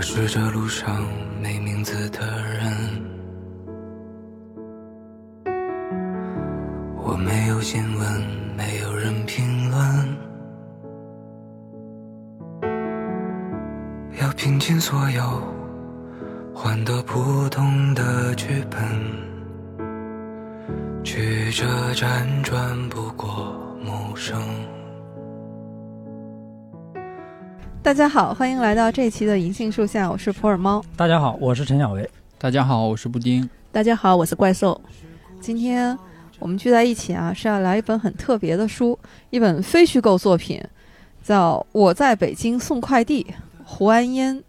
我是这路上没名字的人，我没有新闻，没有人评论，要拼尽所有，换得普通的剧本，曲折辗转不过陌生。大家好，欢迎来到这期的银杏树下，我是普洱猫。大家好，我是陈小维。大家好，我是布丁。大家好，我是怪兽。今天我们聚在一起啊，是要来一本很特别的书，一本非虚构作品，叫《我在北京送快递》，胡安烟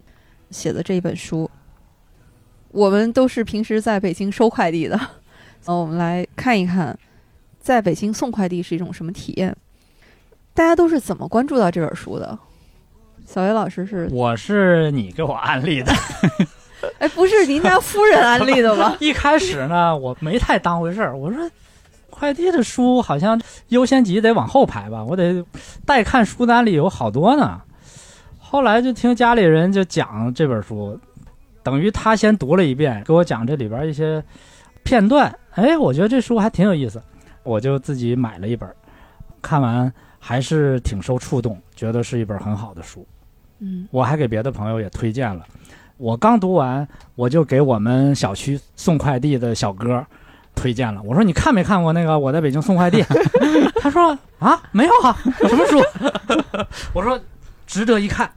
写的这一本书。我们都是平时在北京收快递的，呃，我们来看一看，在北京送快递是一种什么体验。大家都是怎么关注到这本书的？小维老师是，我是你给我安利的，哎，不是您家夫人安利的吗？一开始呢，我没太当回事儿，我说快递的书好像优先级得往后排吧，我得待看书单里有好多呢。后来就听家里人就讲这本书，等于他先读了一遍，给我讲这里边一些片段，哎，我觉得这书还挺有意思，我就自己买了一本，看完还是挺受触动，觉得是一本很好的书。嗯，我还给别的朋友也推荐了。我刚读完，我就给我们小区送快递的小哥推荐了。我说：“你看没看过那个我在北京送快递？” 他说：“啊，没有啊，什么书？” 我说：“值得一看。”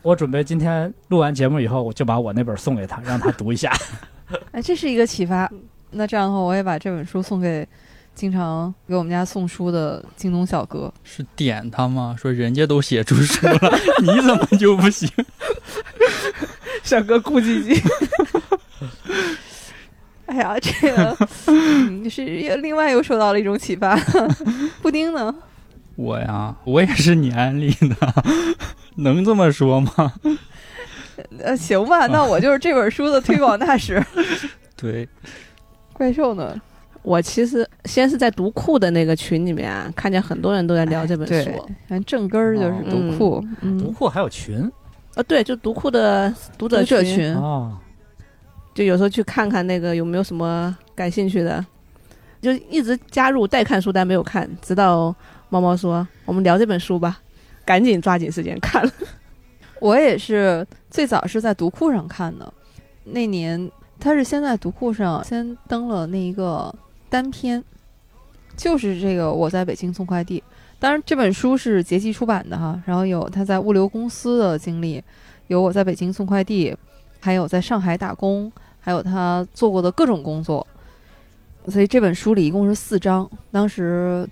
我准备今天录完节目以后，我就把我那本送给他，让他读一下。哎，这是一个启发。那这样的话，我也把这本书送给经常给我们家送书的京东小哥。是点他吗？说人家都写出书了，你怎么就不行？小哥顾唧唧。哎呀，这个嗯是另外又受到了一种启发。布丁呢？我呀，我也是你安利的，能这么说吗？呃，行吧，那我就是这本书的推广大使。对，怪兽呢？我其实先是在读库的那个群里面啊，看见很多人都在聊这本书。，反正正根儿就是读库，读嗯，库还有群？啊，对，就读库的读者读者群，群，哦，就有时候去看看那个有没有什么感兴趣的，就一直加入待看书单没有看，直到猫猫说我们聊这本书吧，赶紧抓紧时间看了。我也是最早是在读库上看的，那年他是先在读库上先登了那一个单篇，就是这个我在北京送快递。当然这本书是杰记出版的哈，然后有他在物流公司的经历，有我在北京送快递，还有在上海打工，还有他做过的各种工作。所以这本书里一共是四章，当时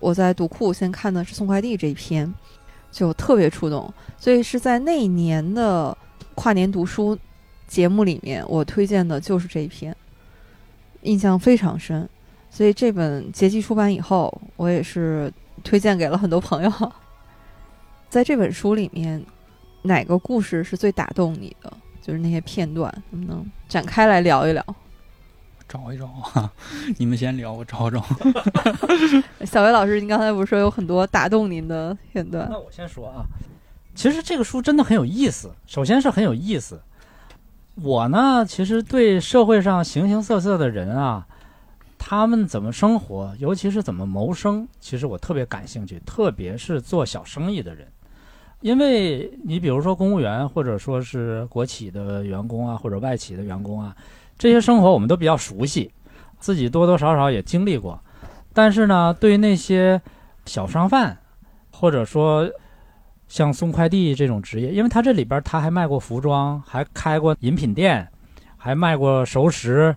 我在读库先看的是送快递这一篇，就特别触动。所以是在那一年的跨年读书节目里面，我推荐的就是这一篇，印象非常深。所以这本结集出版以后，我也是推荐给了很多朋友。在这本书里面，哪个故事是最打动你的？就是那些片段，能不能展开来聊一聊？找一找啊！你们先聊，我找找。小维老师，您刚才不是说有很多打动您的片段那？我先说啊，其实这个书真的很有意思。首先是很有意思，我呢，其实对社会上形形色色的人啊，他们怎么生活，尤其是怎么谋生，其实我特别感兴趣。特别是做小生意的人，因为你比如说公务员，或者说是国企的员工啊，或者外企的员工啊，这些生活我们都比较熟悉，自己多多少少也经历过。但是呢，对于那些小商贩，或者说像送快递这种职业，因为他这里边他还卖过服装，还开过饮品店，还卖过熟食，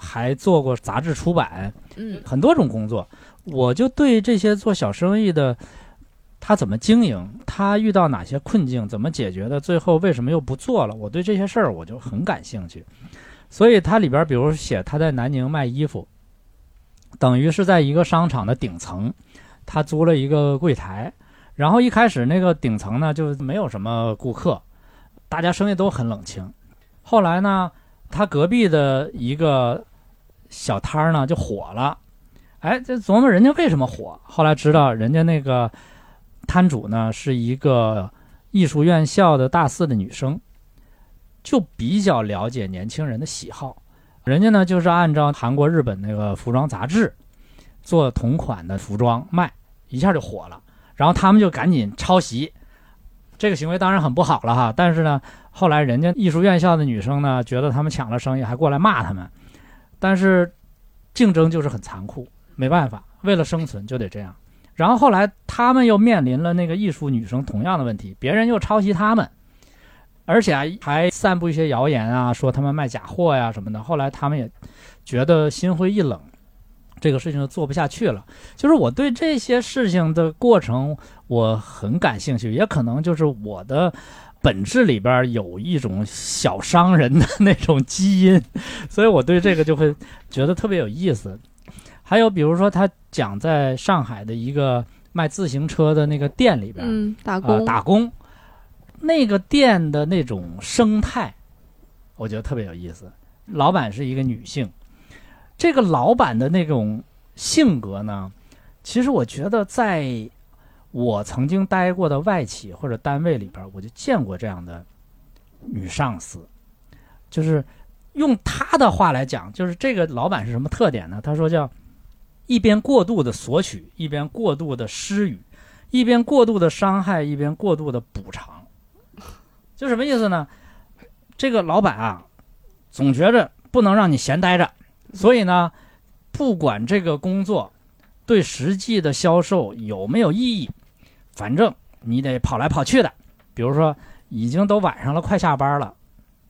还做过杂志出版，嗯很多种工作。我就对这些做小生意的，他怎么经营，他遇到哪些困境，怎么解决的，最后为什么又不做了？我对这些事儿我就很感兴趣。所以它里边，比如写他在南宁卖衣服，等于是在一个商场的顶层，他租了一个柜台，然后一开始那个顶层呢就没有什么顾客，大家生意都很冷清。后来呢，他隔壁的一个小摊儿呢就火了，哎，这琢磨人家为什么火，后来知道人家那个摊主呢是一个艺术院校的大四的女生，就比较了解年轻人的喜好，人家呢就是按照韩国、日本那个服装杂志做同款的服装卖，一下就火了。然后他们就赶紧抄袭，这个行为当然很不好了哈。但是呢，后来人家艺术院校的女生呢，觉得他们抢了生意，还过来骂他们。但是竞争就是很残酷，没办法，为了生存就得这样。然后后来他们又面临了那个艺术女生同样的问题，别人又抄袭他们，而且还散布一些谣言啊，说他们卖假货呀什么的。后来他们也觉得心灰意冷，这个事情就做不下去了。就是我对这些事情的过程我很感兴趣，也可能就是我的本质里边有一种小商人的那种基因，所以我对这个就会觉得特别有意思。还有比如说，他讲在上海的一个卖自行车的那个店里边，嗯，打呃工，打工，那个店的那种生态，我觉得特别有意思。老板是一个女性，这个老板的那种性格呢，其实我觉得在我曾经待过的外企或者单位里边，我就见过这样的女上司，就是用她的话来讲，就是这个老板是什么特点呢？他说叫一边过度的索取，一边过度的施予。一边过度的伤害，一边过度的补偿，就什么意思呢？这个老板啊，总觉着不能让你闲待着，所以呢，不管这个工作对实际的销售有没有意义，反正你得跑来跑去的。比如说，已经都晚上了，快下班了，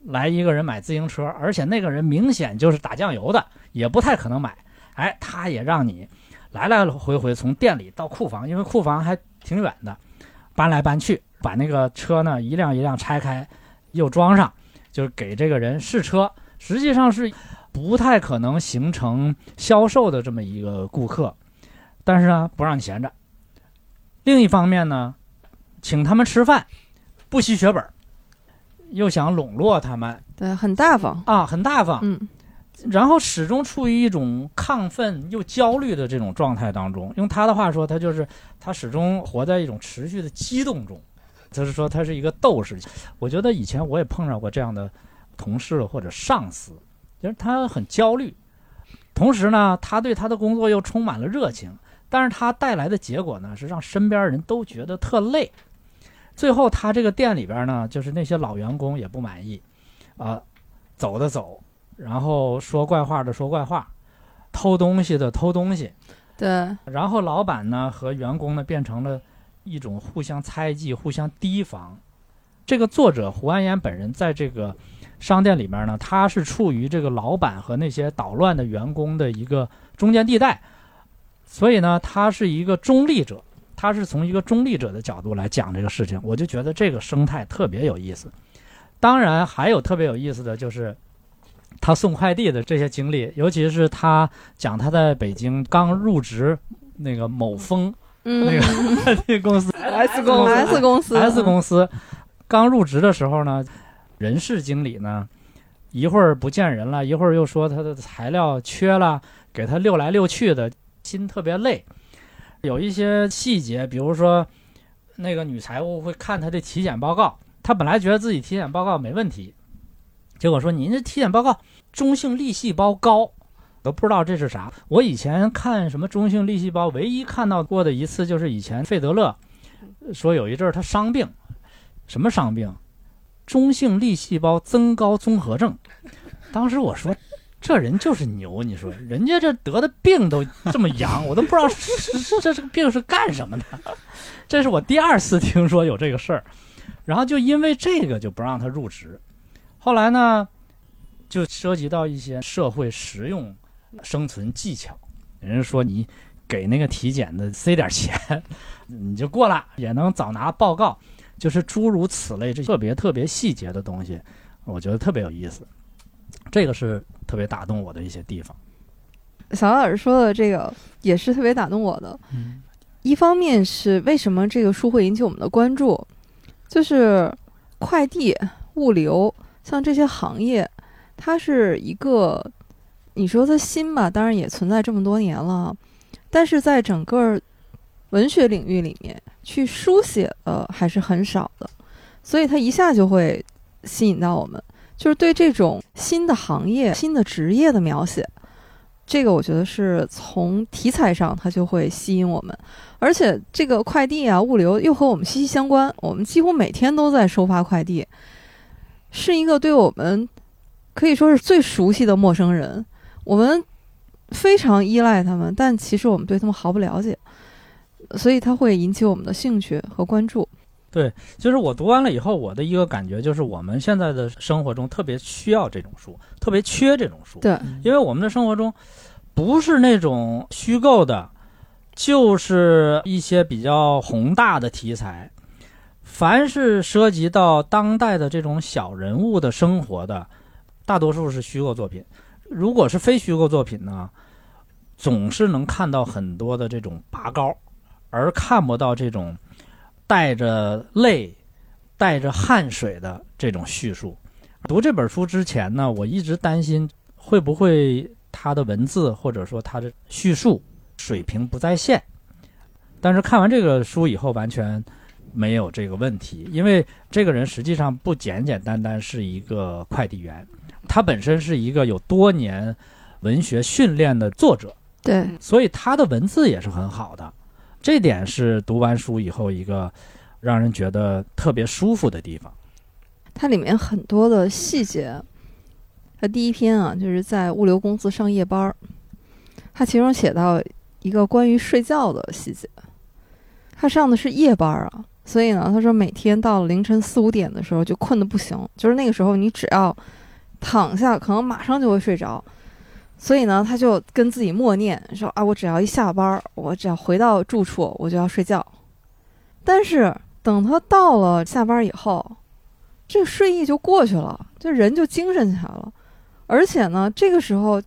来一个人买自行车，而且那个人明显就是打酱油的，也不太可能买。哎，他也让你来来回回从店里到库房，因为库房还挺远的，搬来搬去，把那个车呢一辆一辆拆开，又装上，就是给这个人试车。实际上是不太可能形成销售的。这么一个顾客，但是呢不让你闲着。另一方面呢，请他们吃饭，不惜血本，又想笼络他们对，很大方，啊，很大方。嗯，然后始终处于一种亢奋又焦虑的这种状态当中。用他的话说，他就是他始终活在一种持续的激动中。就是说，他是一个斗士。我觉得以前我也碰上过这样的同事或者上司，就是他很焦虑，同时呢，他对他的工作又充满了热情，但是他带来的结果呢，是让身边人都觉得特累。最后，他这个店里边呢，就是那些老员工也不满意，啊、走的走，然后说怪话的说怪话，偷东西的偷东西，对，然后老板呢和员工呢变成了一种互相猜忌、互相提防。这个作者胡安岩本人在这个商店里面呢，他是处于这个老板和那些捣乱的员工的一个中间地带，所以呢，他是一个中立者，他是从一个中立者的角度来讲这个事情，我就觉得这个生态特别有意思。当然，还有特别有意思的就是他送快递的这些经历，尤其是他讲他在北京刚入职那个某峰嗯，那个快 递公司 S 公司。S 公司。S 公司刚入职的时候呢，人事经理呢一会儿不见人了，一会儿又说他的材料缺了，给他溜来溜去的，心特别累。有一些细节，比如说那个女财务会看他的体检报告，他本来觉得自己体检报告没问题，结果说您这体检报告中性粒细胞高。都不知道这是啥。我以前看什么中性粒细胞，唯一看到过的一次就是以前费德勒说有一阵儿他伤病，什么伤病？中性粒细胞增高综合症。当时我说，这人就是牛，你说人家这得的病都这么洋，我都不知道这是这这个病是干什么的。这是我第二次听说有这个事儿，然后就因为这个就不让他入职。后来呢，就涉及到一些社会实用生存技巧。人家说你给那个体检的塞点钱，你就过了，也能早拿报告。就是诸如此类这特别特别细节的东西，我觉得特别有意思。这个是特别打动我的一些地方。小老师说的这个也是特别打动我的。嗯一方面是为什么这个书会引起我们的关注，就是快递、物流，像这些行业，它是一个你说它新吧，当然也存在这么多年了，但是在整个文学领域里面去书写的还是很少的，所以它一下就会吸引到我们。就是对这种新的行业、新的职业的描写。这个我觉得是从题材上它就会吸引我们，而且这个快递啊、物流又和我们息息相关，我们几乎每天都在收发快递，是一个对我们可以说是最熟悉的陌生人，我们非常依赖他们，但其实我们对他们毫不了解，所以它会引起我们的兴趣和关注。就是我读完了以后，我的一个感觉就是，我们现在的生活中特别需要这种书，特别缺这种书。对，因为我们的生活中不是那种虚构的，就是一些比较宏大的题材。凡是涉及到当代的这种小人物的生活的，大多数是虚构作品。如果是非虚构作品呢，总是能看到很多的这种拔高，而看不到这种带着泪、带着汗水的这种叙述。读这本书之前呢，我一直担心会不会他的文字或者说他的叙述水平不在线。但是看完这个书以后，完全没有这个问题，因为这个人实际上不简简单单是一个快递员，他本身是一个有多年文学训练的作者，对，所以他的文字也是很好的。这点是读完书以后一个让人觉得特别舒服的地方。它里面很多的细节。它第一篇啊，就是在物流公司上夜班儿，它其中写到一个关于睡觉的细节。他上的是夜班儿啊，所以呢，他说每天到了凌晨四五点的时候就困得不行，就是那个时候你只要躺下，可能马上就会睡着。所以呢，他就跟自己默念说：“啊，我只要一下班，我只要回到住处，我就要睡觉。”但是等他到了下班以后，这个睡意就过去了，这人就精神起来了，而且呢，这个时候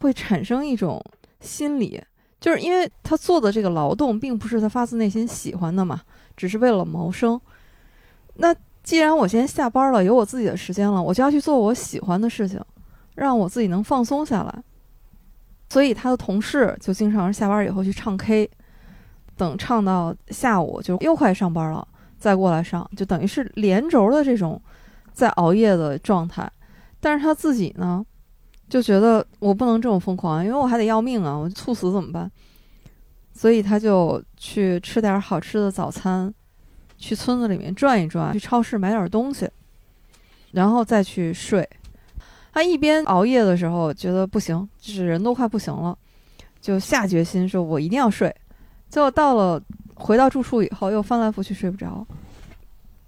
会产生一种心理，就是因为他做的这个劳动并不是他发自内心喜欢的嘛，只是为了谋生。那既然我先下班了，有我自己的时间了，我就要去做我喜欢的事情。让我自己能放松下来，所以他的同事就经常下班以后去唱 K，等唱到下午就又快上班了，再过来上，就等于是连轴的这种在熬夜的状态。但是他自己呢，就觉得我不能这么疯狂，因为我还得要命啊，我猝死怎么办？所以他就去吃点好吃的早餐，去村子里面转一转，去超市买点东西，然后再去睡。他一边熬夜的时候觉得不行，就是人都快不行了，就下决心说：“我一定要睡。”结果到了回到住处以后，又翻来覆去睡不着，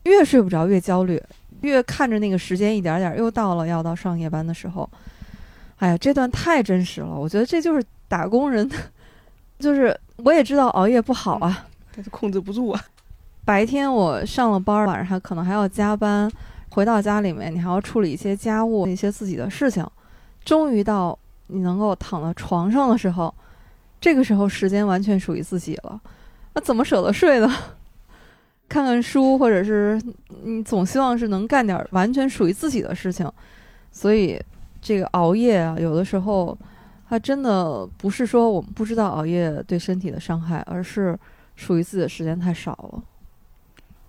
越睡不着越焦虑，越看着那个时间一点点又到了要到上夜班的时候。哎呀，这段太真实了，我觉得这就是打工人，就是我也知道熬夜不好啊，但是控制不住啊。白天我上了班，晚上还可能还要加班。回到家里面，你还要处理一些家务、一些自己的事情。终于到你能够躺在床上的时候，这个时候时间完全属于自己了。那怎么舍得睡呢？看看书，或者是你总希望是能干点完全属于自己的事情。所以这个熬夜啊，有的时候它真的不是说我们不知道熬夜对身体的伤害，而是属于自己的时间太少了。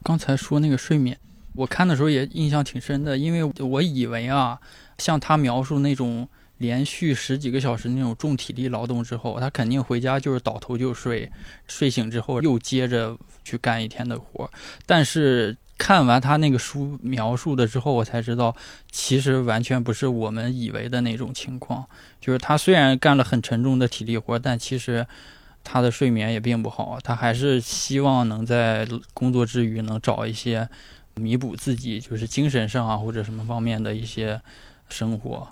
刚才说那个睡眠。我看的时候也印象挺深的，因为我以为啊，像他描述那种连续十几个小时那种重体力劳动之后，他肯定回家就是倒头就睡，睡醒之后又接着去干一天的活。但是看完他那个书描述的之后，我才知道，其实完全不是我们以为的那种情况。就是他虽然干了很沉重的体力活，但其实他的睡眠也并不好，他还是希望能在工作之余能找一些。弥补自己就是精神上啊或者什么方面的一些生活，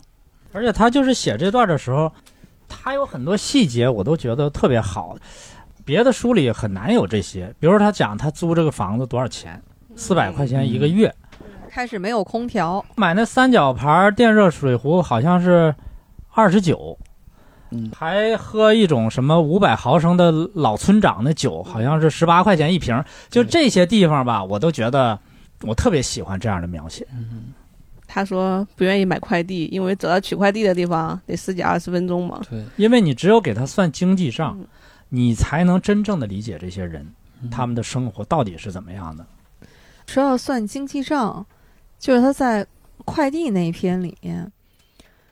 而且他就是写这段的时候，他有很多细节我都觉得特别好，别的书里很难有这些。比如说他讲他租这个房子多少钱，四百块钱一个月，开始没有空调，买那三角牌电热水壶好像是二十九，嗯，还喝一种什么五百毫升的老村长的酒，好像是十八块钱一瓶。就这些地方吧，我都觉得。我特别喜欢这样的描写。嗯，他说不愿意买快递，因为走到取快递的地方得十几二十分钟嘛。对，因为你只有给他算经济账，你才能真正的理解这些人，他们的生活到底是怎么样的。说要算经济账，就是他在快递那一篇里面，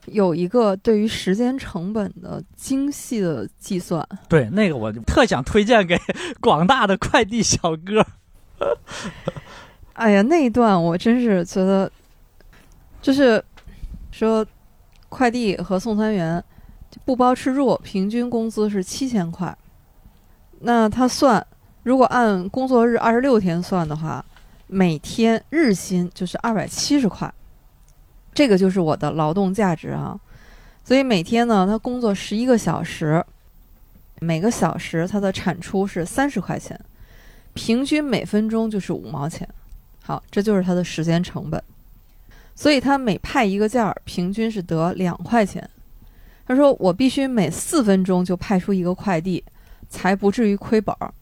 有一个对于时间成本的精细的计算。对，那个我就特想推荐给广大的快递小哥。哎呀，那一段我真是觉得，就是说快递和送餐员不包吃住，平均工资是七千块。那他算，如果按工作日二十六天算的话，每天日薪就是二百七十块。这个就是我的劳动价值啊。所以每天呢，他工作十一个小时，每个小时他的产出是三十块钱，平均每分钟就是五毛钱。好，这就是他的时间成本。所以他每派一个件儿，平均是得两块钱。他说：“我必须每四分钟就派出一个快递，才不至于亏本儿。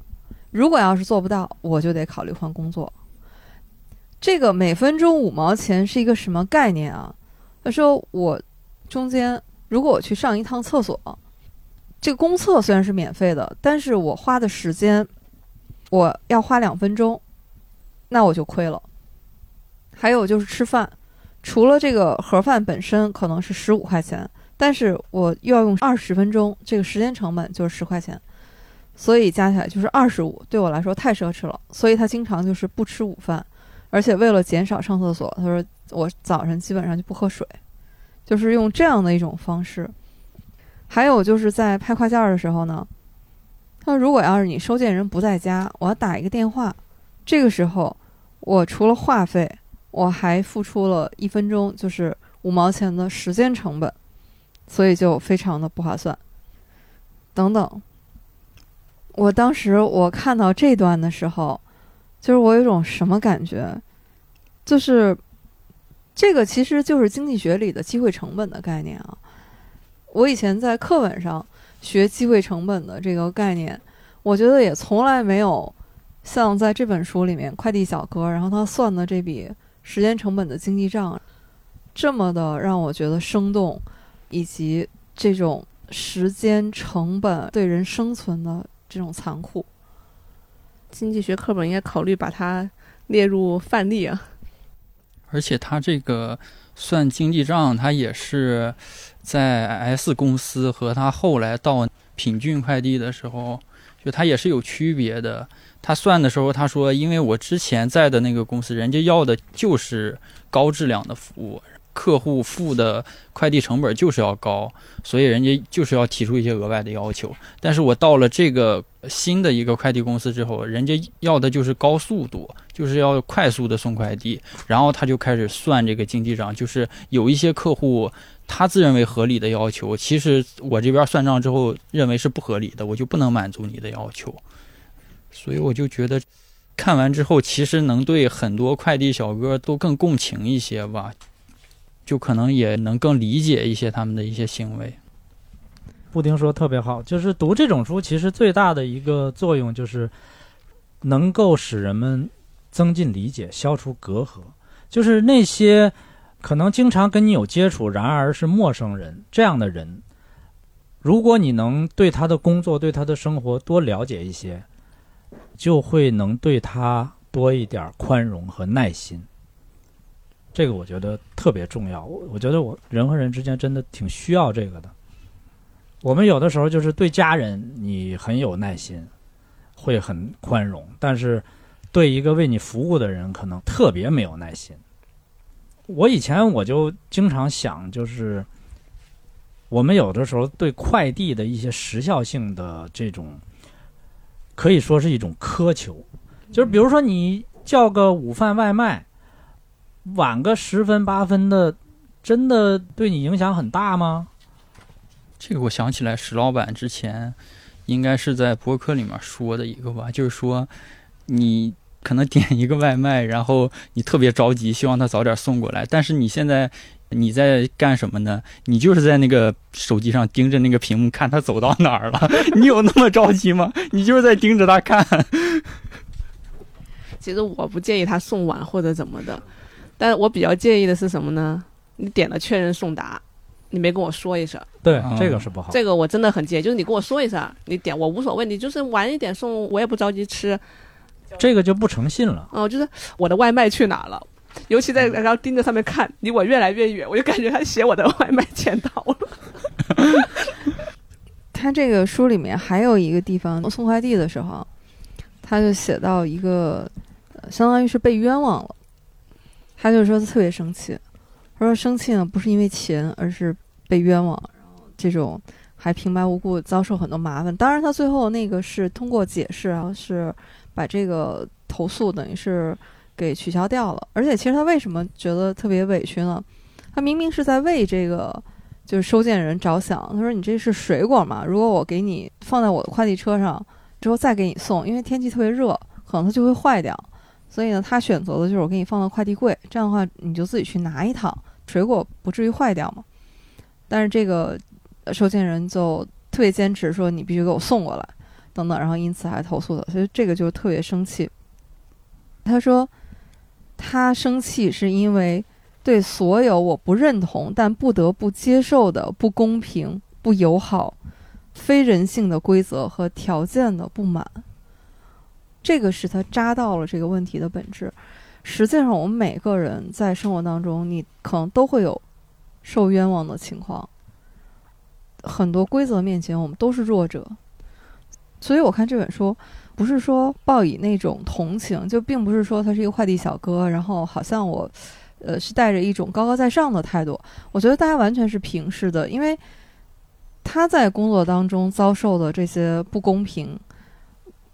如果要是做不到，我就得考虑换工作。”这个每分钟五毛钱是一个什么概念啊？他说：“我中间如果我去上一趟厕所，这个公厕虽然是免费的，但是我花的时间我要花两分钟。”那我就亏了。还有就是吃饭，除了这个盒饭本身可能是十五块钱，但是我又要用二十分钟，这个时间成本就是十块钱，所以加起来就是二十五，对我来说太奢侈了。所以他经常就是不吃午饭，而且为了减少上厕所，他说我早上基本上就不喝水，就是用这样的一种方式。还有就是在拍快件的时候呢，他说如果要是你收件人不在家，我要打一个电话。这个时候，我除了话费，我还付出了一分钟，就是五毛钱的时间成本，所以就非常的不划算。等等，我当时我看到这段的时候，就是我有一种什么感觉，就是这个其实就是经济学里的机会成本的概念啊。我以前在课本上学机会成本的这个概念，我觉得也从来没有。像在这本书里面，快递小哥，然后他算的这笔时间成本的经济账，这么的让我觉得生动，以及这种时间成本对人生存的这种残酷，经济学课本应该考虑把它列入范例啊。而且他这个算经济账，他也是在 S 公司和他后来到品骏快递的时候，就他也是有区别的。他算的时候，他说：“因为我之前在的那个公司，人家要的就是高质量的服务，客户付的快递成本就是要高，所以人家就是要提出一些额外的要求。但是我到了这个新的一个快递公司之后，人家要的就是高速度，就是要快速的送快递。然后他就开始算这个经济账，就是有一些客户他自认为合理的要求，其实我这边算账之后认为是不合理的，我就不能满足你的要求。”所以我就觉得，看完之后，其实能对很多快递小哥都更共情一些吧，就可能也能更理解一些他们的一些行为。布丁说特别好，就是读这种书，其实最大的一个作用就是能够使人们增进理解，消除隔阂。就是那些可能经常跟你有接触，然而是陌生人这样的人，如果你能对他的工作、对他的生活多了解一些。就会能对他多一点宽容和耐心，这个我觉得特别重要。我我觉得我人和人之间真的挺需要这个的。我们有的时候就是对家人你很有耐心，会很宽容，但是对一个为你服务的人可能特别没有耐心。我以前我就经常想，就是我们有的时候对快递的一些时效性的这种。可以说是一种苛求，就是比如说你叫个午饭外卖，晚个十分八分的，真的对你影响很大吗？这个我想起来，石老板之前应该是在博客里面说的一个吧，就是说你可能点一个外卖，然后你特别着急，希望他早点送过来，但是你现在。你在干什么呢？你就是在那个手机上盯着那个屏幕，看他走到哪儿了。你有那么着急吗？你就是在盯着他看。其实我不介意他送晚或者怎么的，但我比较介意的是什么呢？你点了确认送达，你没跟我说一声。对，这个是不好。这个我真的很介意，就是你跟我说一声，你点我无所谓，你就是晚一点送，我也不着急吃。这个就不诚信了。哦，就是我的外卖去哪了？尤其在然后盯着上面看，离我越来越远，我就感觉他写我的外卖签到了。他这个书里面还有一个地方，送快递的时候，他就写到一个，呃相当于是被冤枉了。他就说他特别生气，他说生气呢不是因为钱，而是被冤枉，然后这种还平白无故遭受很多麻烦。当然，他最后那个是通过解释啊，是把这个投诉等于是给取消掉了。而且，其实他为什么觉得特别委屈呢？他明明是在为这个就是收件人着想。他说：“你这是水果嘛？如果我给你放在我的快递车上之后再给你送，因为天气特别热，可能它就会坏掉。所以呢，他选择的就是我给你放到快递柜，这样的话你就自己去拿一趟，水果不至于坏掉嘛。但是这个收件人就特别坚持说你必须给我送过来，等等，然后因此还投诉他，所以这个就特别生气。他说他生气是因为对所有我不认同但不得不接受的不公平、不友好、非人性的规则和条件的不满。这个是他扎到了这个问题的本质。实际上，我们每个人在生活当中，你可能都会有受冤枉的情况。很多规则面前，我们都是弱者。所以我看这本书，不是说报以那种同情，就并不是说他是一个快递小哥，然后好像我，呃，是带着一种高高在上的态度。我觉得大家完全是平视的，因为他在工作当中遭受的这些不公平，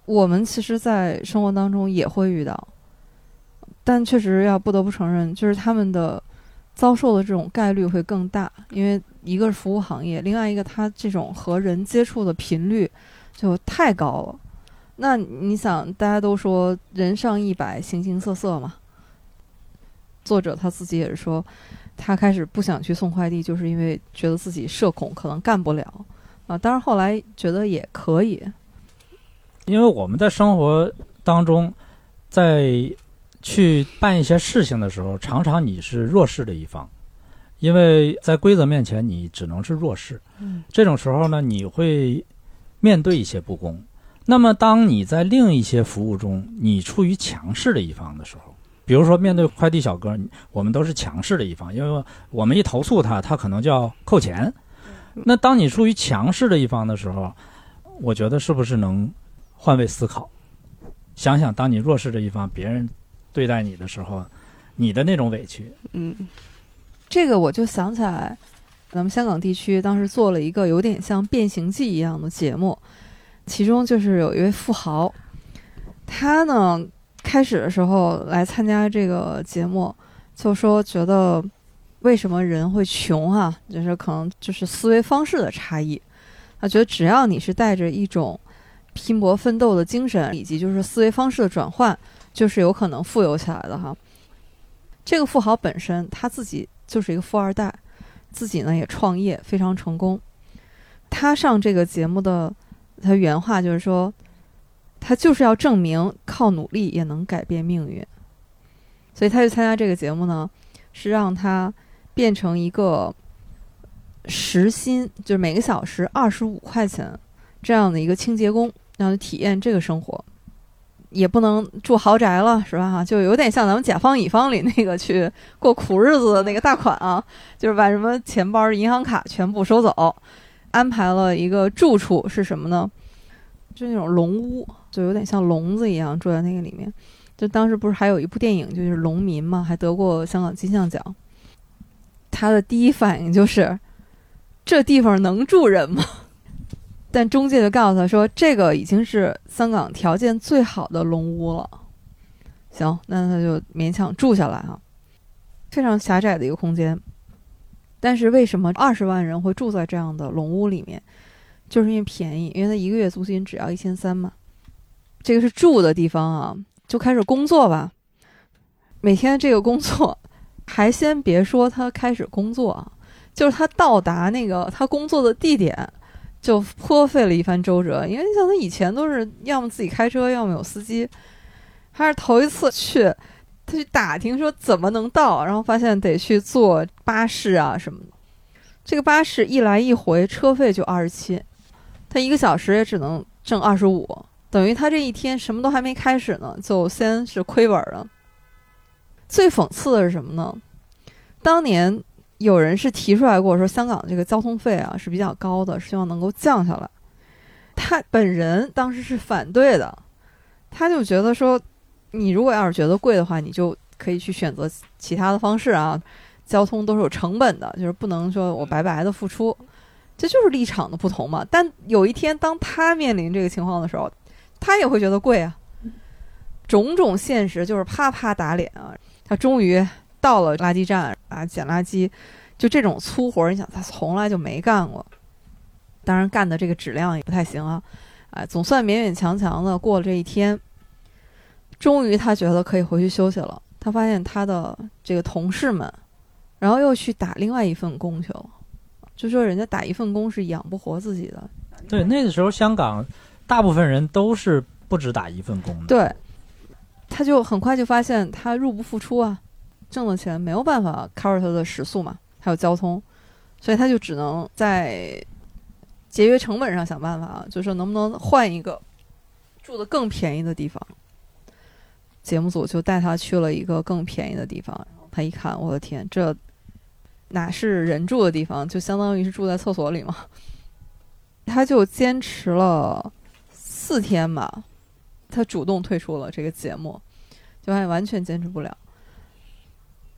我们其实，在生活当中也会遇到。但确实要不得不承认，就是他们的遭受的这种概率会更大，因为一个是服务行业，另外一个他这种和人接触的频率就太高了。那你想，大家都说人上一百，形形色色嘛。作者他自己也是说，他开始不想去送快递，就是因为觉得自己社恐，可能干不了啊。当然后来觉得也可以，因为我们在生活当中，在去办一些事情的时候，常常你是弱势的一方，因为在规则面前你只能是弱势。嗯，这种时候呢，你会面对一些不公。那么，当你在另一些服务中，你处于强势的一方的时候，比如说面对快递小哥，我们都是强势的一方，因为我们一投诉他，他可能就要扣钱。那当你处于强势的一方的时候，我觉得是不是能换位思考，想想当你弱势的一方，别人对待你的时候，你的那种委屈。嗯，这个我就想起来，咱们香港地区当时做了一个有点像《变形记》一样的节目，其中就是有一位富豪，他呢开始的时候来参加这个节目，就说觉得为什么人会穷啊？就是可能就是思维方式的差异。他觉得只要你是带着一种拼搏奋斗的精神，以及就是思维方式的转换，就是有可能富有起来的哈。这个富豪本身他自己就是一个富二代，自己呢也创业非常成功。他上这个节目的他原话就是说，他就是要证明靠努力也能改变命运。所以他去参加这个节目呢，是让他变成一个时薪，就是每个小时二十五块钱这样的一个清洁工，让他体验这个生活。也不能住豪宅了，是吧？哈，就有点像咱们甲方乙方里那个去过苦日子的那个大款啊，就是把什么钱包、银行卡全部收走，安排了一个住处是什么呢？就那种笼屋，就有点像笼子一样住在那个里面。就当时不是还有一部电影就是《农民》嘛，还得过香港金像奖。他的第一反应就是，这地方能住人吗？但中介就告诉他说，这个已经是香港条件最好的笼屋了。行，那他就勉强住下来啊、非常狭窄的一个空间。但是为什么二十万人会住在这样的笼屋里面？就是因为便宜，因为他一个月租金只要一千三嘛。这个是住的地方啊，就开始工作吧。每天这个工作，还先别说他开始工作啊，就是他到达那个他工作的地点，就颇费了一番周折。因为像他以前都是要么自己开车，要么有司机，还是头一次去，他去打听说怎么能到，然后发现得去坐巴士啊什么的。这个巴士一来一回车费就二十七，他一个小时也只能挣二十五，等于他这一天什么都还没开始呢，就先是亏本了。最讽刺的是什么呢？当年有人是提出来过说，香港这个交通费啊是比较高的，希望能够降下来。他本人当时是反对的，他就觉得说，你如果要是觉得贵的话，你就可以去选择其他的方式啊。交通都是有成本的，就是不能说我白白的付出，这就是立场的不同嘛。但有一天，当他面临这个情况的时候，他也会觉得贵啊。种种现实就是啪啪打脸啊！他终于到了垃圾站啊，捡垃圾，就这种粗活，你想他从来就没干过，当然干的这个质量也不太行啊，啊，总算勉勉强强的过了这一天。终于他觉得可以回去休息了，他发现他的这个同事们。然后又去打另外一份工去了，就说人家打一份工是养不活自己的。对，那个时候香港大部分人都是不止打一份工的。对，他就很快就发现他入不敷出啊，挣的钱没有办法 cover 他的食宿嘛，还有交通，所以他就只能在节约成本上想办法，就说能不能换一个住的更便宜的地方。节目组就带他去了一个更便宜的地方，他一看，我的天，这。哪是人住的地方，就相当于是住在厕所里嘛。他就坚持了四天吧，他主动退出了这个节目，就还完全坚持不了。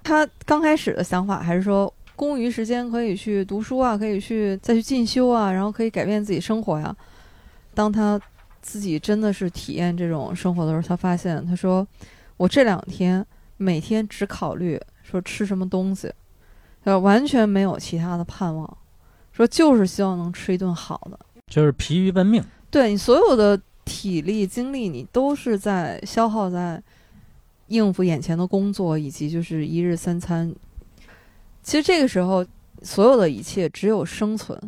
他刚开始的想法还是说，空余时间可以去读书啊，可以去再去进修啊，然后可以改变自己生活呀。当他自己真的是体验这种生活的时候，他发现，他说：“我这两天每天只考虑说吃什么东西。”呃，完全没有其他的盼望，说就是希望能吃一顿好的，就是疲于奔命。对你所有的体力精力，你都是在消耗在应付眼前的工作以及就是一日三餐。其实这个时候，所有的一切只有生存，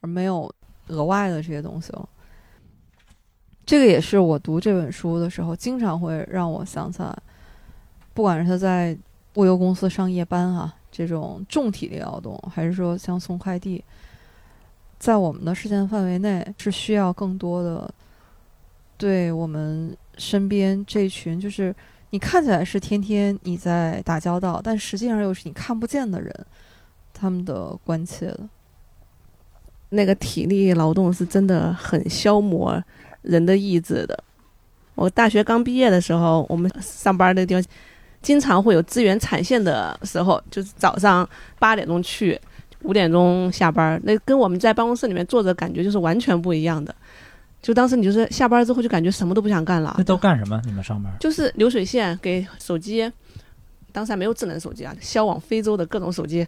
而没有额外的这些东西了。这个也是我读这本书的时候，经常会让我想起来，不管是他在物流公司上夜班哈。这种重体力劳动，还是说像送快递，在我们的视线范围内是需要更多的，对我们身边这群就是你看起来是天天你在打交道，但实际上又是你看不见的人，他们的关切的。那个体力劳动是真的很消磨人的意志的。我大学刚毕业的时候，我们上班的地方。经常会有资源产线的时候，就是早上八点钟去，五点钟下班，那跟我们在办公室里面坐着感觉就是完全不一样的。就当时你就是下班之后就感觉什么都不想干了。那都干什么？你们上班？就是流水线给手机，当时还没有智能手机啊，销往非洲的各种手机，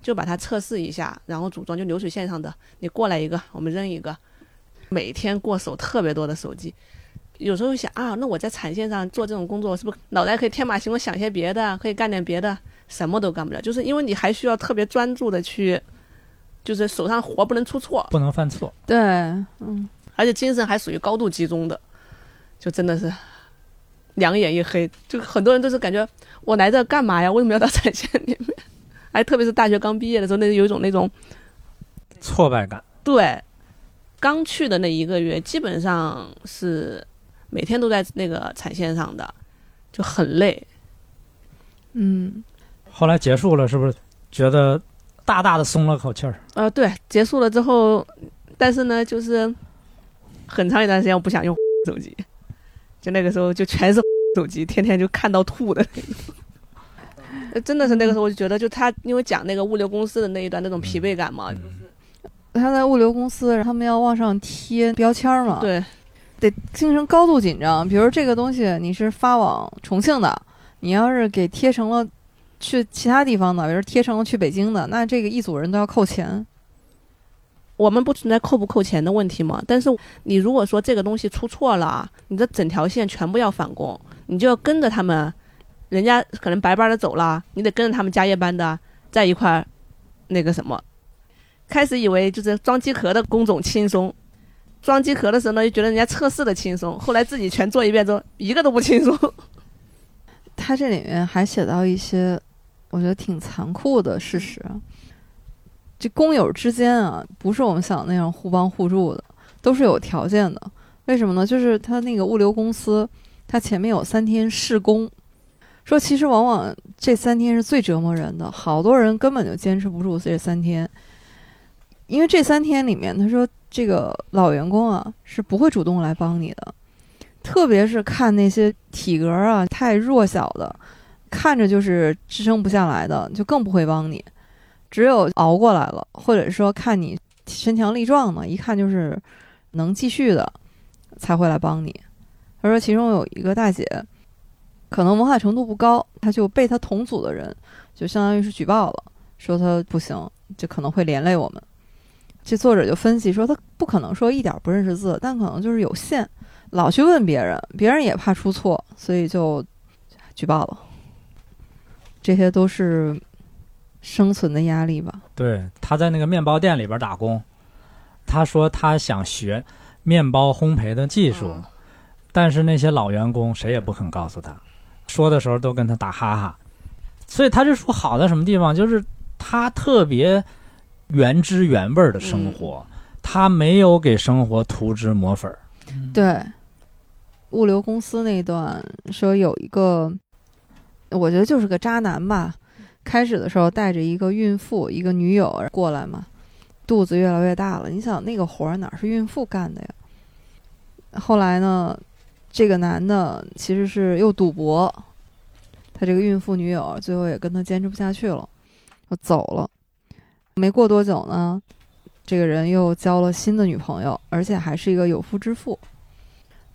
就把它测试一下，然后组装就流水线上的，你过来一个，我们扔一个，每天过手特别多的手机。有时候想啊，那我在产线上做这种工作，是不是脑袋可以天马行空想些别的，可以干点别的？什么都干不了，就是因为你还需要特别专注的去，就是手上活不能出错，不能犯错。对，嗯，而且精神还属于高度集中的，就真的是两眼一黑。就很多人都是感觉我来这干嘛呀？为什么要到产线里面？哎特别是大学刚毕业的时候，那有一种那种挫败感。对，刚去的那一个月，基本上是。每天都在那个产线上的，就很累。嗯，后来结束了，是不是觉得大大的松了口气儿？呃，对，结束了之后，但是呢，就是很长一段时间我不想用 手机，就那个时候就全是 手机，天天就看到吐的那种。真的是那个时候，我就觉得，就他因为讲那个物流公司的那一段那种疲惫感嘛，他在物流公司，他们要往上贴标签嘛，对。得精神高度紧张，比如这个东西你是发往重庆的，你要是给贴成了去其他地方的，比如贴成了去北京的，那这个一组人都要扣钱。我们不存在扣不扣钱的问题嘛？但是你如果说这个东西出错了，你的整条线全部要返工，你就要跟着他们，人家可能白班的走了，你得跟着他们加夜班的在一块儿，那个什么，开始以为就是装机壳的工种轻松。装机壳的时候呢，又觉得人家测试的轻松，后来自己全做一遍之后，一个都不轻松。他这里面还写到一些，我觉得挺残酷的事实。这工友之间啊，不是我们想那样互帮互助的，都是有条件的。为什么呢？就是他那个物流公司，他前面有三天试工，说其实往往这三天是最折磨人的，好多人根本就坚持不住这三天，因为这三天里面，他说这个老员工啊是不会主动来帮你的，特别是看那些体格啊太弱小的，看着就是支撑不下来的，就更不会帮你。只有熬过来了，或者说看你身强力壮的，一看就是能继续的，才会来帮你。他说，其中有一个大姐，可能文化程度不高，她就被她同组的人就相当于是举报了，说她不行，就可能会连累我们。这作者就分析说，他不可能说一点不认识字，但可能就是有限，老去问别人，别人也怕出错，所以就举报了。这些都是生存的压力吧？对，他在那个面包店里边打工，他说他想学面包烘焙的技术，嗯但是那些老员工谁也不肯告诉他，说的时候都跟他打哈哈。所以他这书好在什么地方？就是他特别原汁原味儿的生活，他没有给生活涂脂抹粉儿。对，物流公司那段说有一个，我觉得就是个渣男吧。开始的时候带着一个孕妇，一个女友过来嘛，肚子越来越大了。你想那个活儿哪是孕妇干的呀？后来呢，这个男的其实是又赌博，他这个孕妇女友最后也跟他坚持不下去了，就走了。没过多久呢，这个人又交了新的女朋友，而且还是一个有夫之妇。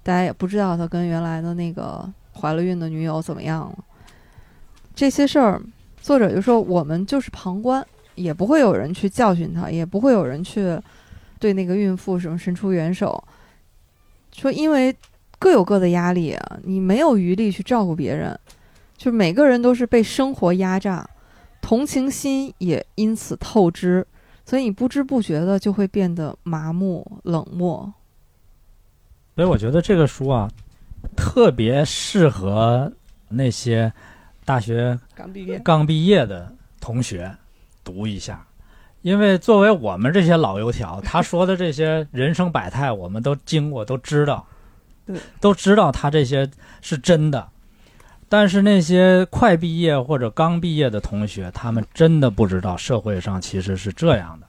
大家也不知道他跟原来的那个怀了孕的女友怎么样了。这些事儿，作者就说我们就是旁观，也不会有人去教训他，也不会有人去对那个孕妇什么伸出援手。说因为各有各的压力啊，你没有余力去照顾别人，就每个人都是被生活压榨，同情心也因此透支，所以你不知不觉的就会变得麻木冷漠。所以我觉得这个书啊，特别适合那些大学刚毕业，刚毕业的同学读一下，因为作为我们这些老油条，他说的这些人生百态，我们都经过，都知道，对，都知道他这些是真的。但是那些快毕业或者刚毕业的同学，他们真的不知道社会上其实是这样的。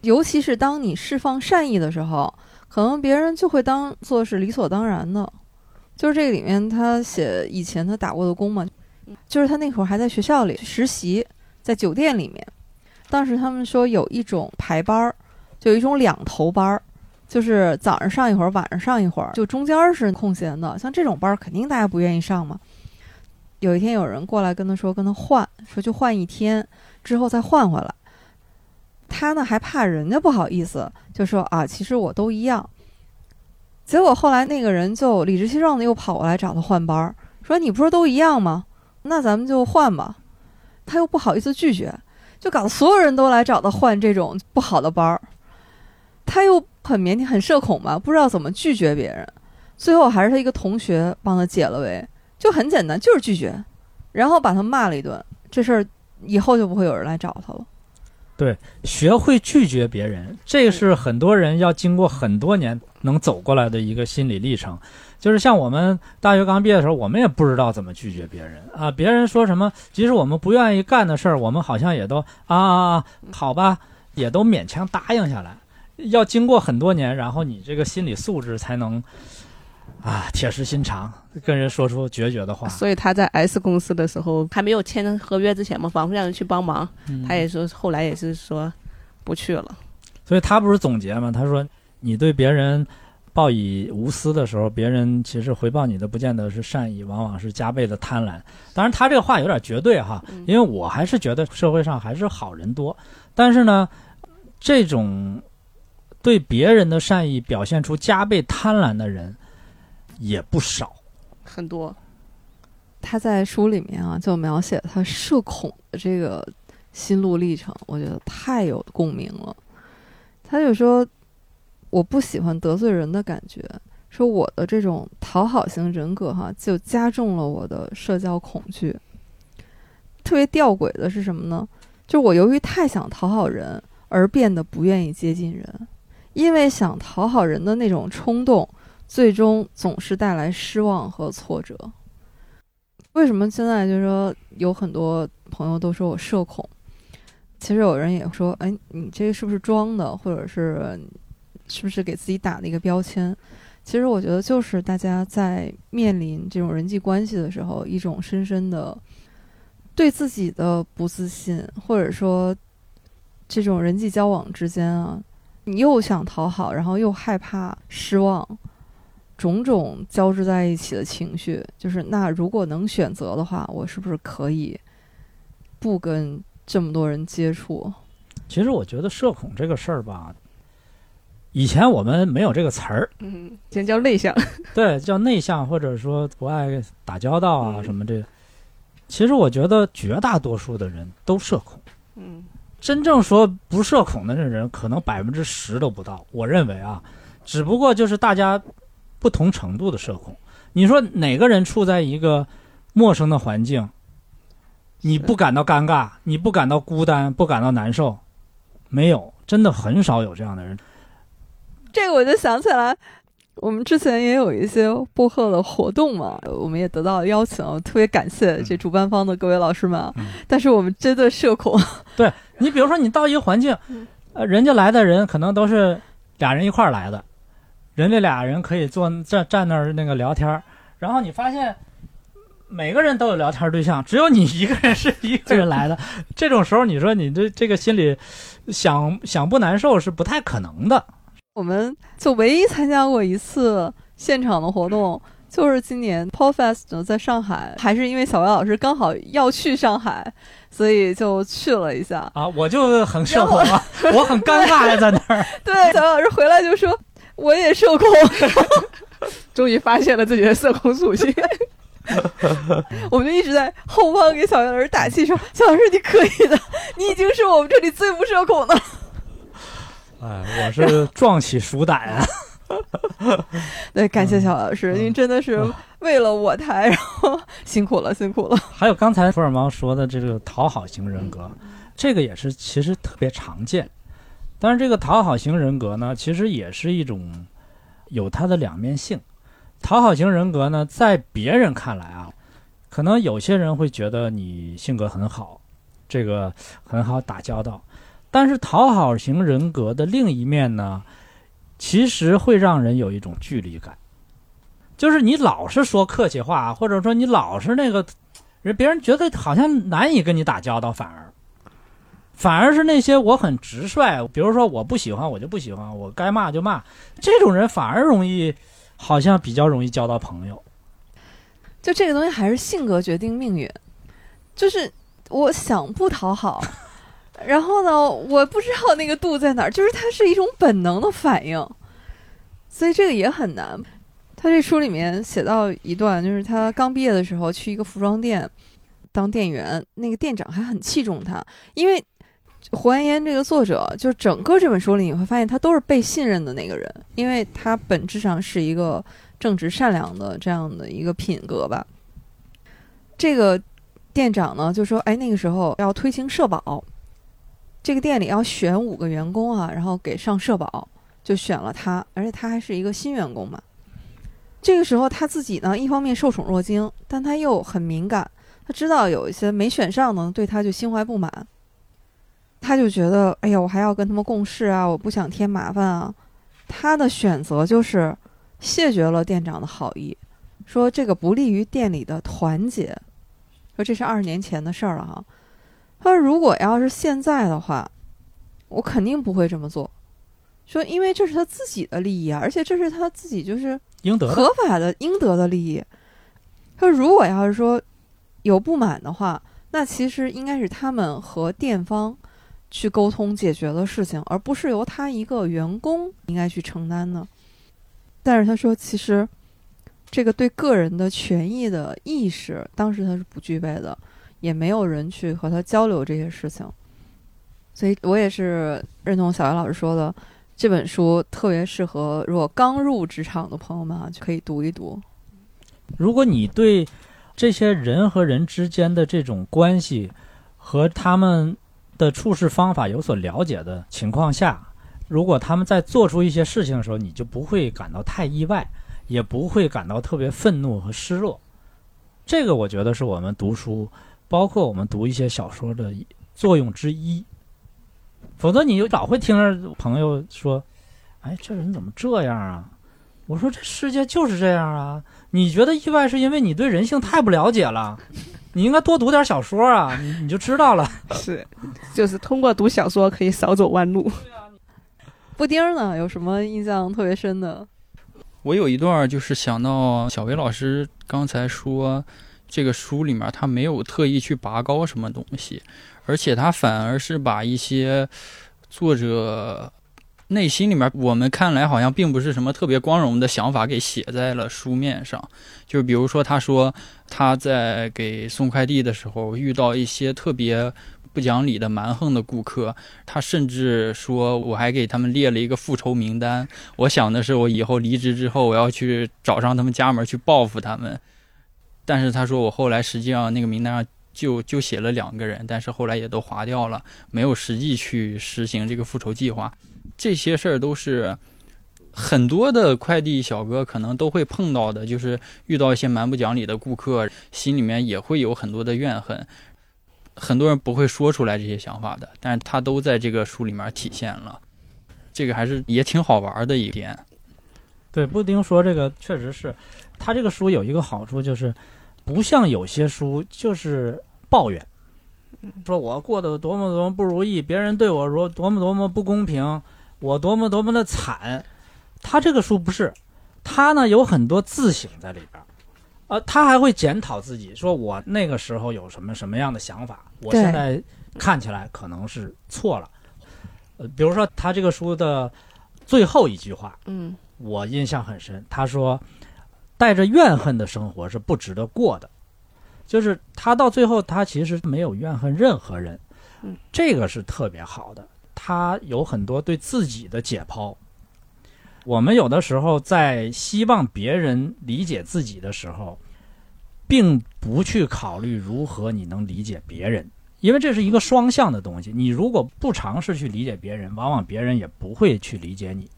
尤其是当你释放善意的时候，可能别人就会当做是理所当然的。就是这个里面，他写以前他打过的工嘛，就是他那会儿还在学校里实习，在酒店里面。当时他们说有一种排班儿，就有一种两头班儿，就是早上上一会儿，晚上上一会儿，就中间是空闲的。像这种班儿，肯定大家不愿意上嘛。有一天有人过来跟他说，跟他换，说就换一天，之后再换回来。他呢还怕人家不好意思，就说啊，其实我都一样。结果后来那个人就理直气壮的又跑过来找他换班儿，说你不是都一样吗？那咱们就换吧。他又不好意思拒绝，就搞得所有人都来找他换这种不好的班儿。他又很腼腆、很社恐嘛，不知道怎么拒绝别人。最后还是他一个同学帮他解了围，就很简单，就是拒绝，然后把他骂了一顿。这事儿以后就不会有人来找他了。对学会拒绝别人，这是很多人要经过很多年能走过来的一个心理历程。就是像我们大学刚毕业的时候，我们也不知道怎么拒绝别人啊。别人说什么，即使我们不愿意干的事儿，我们好像也都啊，好吧，也都勉强答应下来。要经过很多年，然后你这个心理素质才能啊铁石心肠，跟人说出决绝的话。所以他在 S 公司的时候还没有签合约之前嘛，反复让人去帮忙，嗯他也说后来也是说不去了。所以他不是总结嘛？他说，你对别人报以无私的时候，别人其实回报你的不见得是善意，往往是加倍的贪婪。当然，他这个话有点绝对哈，嗯因为我还是觉得社会上还是好人多，但是呢，这种对别人的善意表现出加倍贪婪的人也不少。很多，他在书里面啊，就描写他社恐的这个心路历程，我觉得太有共鸣了。他就说，我不喜欢得罪人的感觉，说我的这种讨好型人格哈，就加重了我的社交恐惧。特别吊诡的是什么呢？就是我由于太想讨好人，而变得不愿意接近人，因为想讨好人的那种冲动，最终总是带来失望和挫折。为什么现在就是说有很多朋友都说我社恐？其实有人也说，哎，你这个是不是装的，或者是是不是给自己打了一个标签？其实我觉得就是大家在面临这种人际关系的时候，一种深深的对自己的不自信，或者说这种人际交往之间啊，你又想讨好，然后又害怕失望，种种交织在一起的情绪，就是那如果能选择的话，我是不是可以不跟这么多人接触？其实我觉得社恐这个事儿吧，以前我们没有这个词儿，嗯，今天叫内向，对，叫内向，或者说不爱打交道啊嗯。什么这。其实我觉得绝大多数的人都社恐，嗯真正说不社恐的人，可能百分之十都不到。我认为啊，只不过就是大家不同程度的社恐。你说哪个人处在一个陌生的环境，你不感到尴尬，你不感到孤单，不感到难受？没有，真的很少有这样的人。这个我就想起来，我们之前也有一些播客的活动嘛，我们也得到了邀请，特别感谢这主办方的各位老师们 但是我们真的社恐，对你比如说，你到一个环境嗯，呃，人家来的人可能都是俩人一块儿来的，人家俩人可以坐站站那儿那个聊天儿，然后你发现每个人都有聊天对象，只有你一个人是一个人来的，这种时候你说你这这个心里想想不难受是不太可能的。我们就唯一参加过一次现场的活动，就是今年 Podfest 在上海，还是因为小白老师刚好要去上海，所以就去了一下。啊，我就很社恐啊，我很尴尬呀，在那儿。对，小白老师回来就说我也社恐，终于发现了自己的社恐属性。我们就一直在后方给小白老师打气说：“小老师你可以的，你已经是我们这里最不社恐的。哎，我是 壮起鼠胆啊。”对，感谢小老师，嗯您真的是为了我台，然后辛苦了，辛苦了。还有刚才福尔摩说的这个讨好型人格，这个也是其实特别常见。但是这个讨好型人格呢，其实也是一种有它的两面性。讨好型人格呢，在别人看来啊，可能有些人会觉得你性格很好，这个很好打交道。但是讨好型人格的另一面呢，其实会让人有一种距离感，就是你老是说客气话，或者说你老是那个人，别人觉得好像难以跟你打交道，反而，反而是那些我很直率，比如说我不喜欢我就不喜欢，我该骂就骂，这种人反而容易，好像比较容易交到朋友。就这个东西还是性格决定命运，就是我想不讨好，然后呢，我不知道那个度在哪儿，就是它是一种本能的反应，所以这个也很难。他这书里面写到一段，就是他刚毕业的时候去一个服装店当店员，那个店长还很器重他，因为胡安烟这个作者，就整个这本书里你会发现他都是被信任的那个人，因为他本质上是一个正直善良的这样的一个品格吧。这个店长呢就说：“哎，那个时候要推行社保，这个店里要选五个员工啊，然后给上社保，就选了他，而且他还是一个新员工嘛。这个时候他自己呢，一方面受宠若惊，但他又很敏感，他知道有一些没选上呢，对他就心怀不满，他就觉得，哎呀，我还要跟他们共事啊，我不想添麻烦啊。他的选择就是谢绝了店长的好意，说这个不利于店里的团结。说这是二十年前的事儿了哈。他说如果要是现在的话，我肯定不会这么做。说因为这是他自己的利益啊，而且这是他自己就是应得，合法的应得的利益。他说如果要是说有不满的话，那其实应该是他们和店方去沟通解决的事情，而不是由他一个员工应该去承担的。但是他说，其实这个对个人的权益的意识，当时他是不具备的，也没有人去和他交流这些事情。所以我也是认同小袁老师说的，这本书特别适合如果刚入职场的朋友们啊，就可以读一读。如果你对这些人和人之间的这种关系和他们的处事方法有所了解的情况下，如果他们在做出一些事情的时候，你就不会感到太意外，也不会感到特别愤怒和失落。这个我觉得是我们读书，包括我们读一些小说的作用之一。否则你就老会听着朋友说：“哎，这人怎么这样啊？”我说：“这世界就是这样啊！你觉得意外是因为你对人性太不了解了。你应该多读点小说啊，你你就知道了。是，就是通过读小说可以少走弯路。布丁儿呢，有什么印象特别深的？我有一段儿就是想到小维老师刚才说，这个书里面他没有特意去拔高什么东西，而且他反而是把一些作者内心里面我们看来好像并不是什么特别光荣的想法给写在了书面上。就比如说，他说他在给送快递的时候遇到一些特别不讲理的蛮横的顾客，他甚至说我还给他们列了一个复仇名单。我想的是，我以后离职之后，我要去找上他们家门去报复他们。但是他说，我后来实际上那个名单上就就写了两个人，但是后来也都划掉了，没有实际去实行这个复仇计划。这些事儿都是很多的快递小哥可能都会碰到的，就是遇到一些蛮不讲理的顾客，心里面也会有很多的怨恨。很多人不会说出来这些想法的，但是他都在这个书里面体现了。这个还是也挺好玩的一点。对，布丁说这个确实是，他这个书有一个好处就是，不像有些书就是抱怨，说我过得多么多么不如意，别人对我说多么多么不公平，我多么多么的惨。他这个书不是，他呢有很多自省在里边儿，呃，他还会检讨自己，说我那个时候有什么什么样的想法，我现在看起来可能是错了。呃，比如说他这个书的最后一句话，嗯，我印象很深。他说：“带着怨恨的生活是不值得过的。”就是他到最后，他其实没有怨恨任何人，嗯，这个是特别好的。他有很多对自己的解剖。我们有的时候在希望别人理解自己的时候，并不去考虑如何你能理解别人，因为这是一个双向的东西。你如果不尝试去理解别人，往往别人也不会去理解你。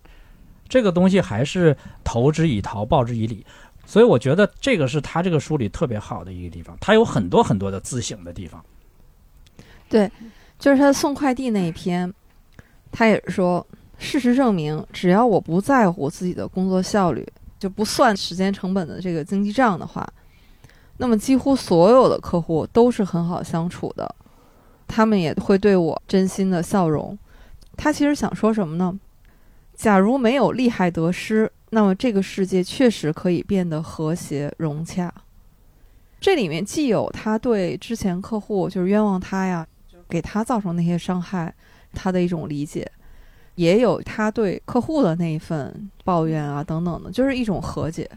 这个东西还是投之以桃，报之以李。所以我觉得这个是他这个书里特别好的一个地方，他有很多很多的自省的地方。对就是他送快递那一篇，他也是说，事实证明，只要我不在乎自己的工作效率，就不算时间成本的这个经济账的话，那么几乎所有的客户都是很好相处的，他们也会对我真心的笑容。他其实想说什么呢？假如没有利害得失，那么这个世界确实可以变得和谐融洽。这里面既有他对之前客户就是冤枉他呀，给他造成那些伤害，他的一种理解，也有他对客户的那一份抱怨啊等等的，就是一种和解。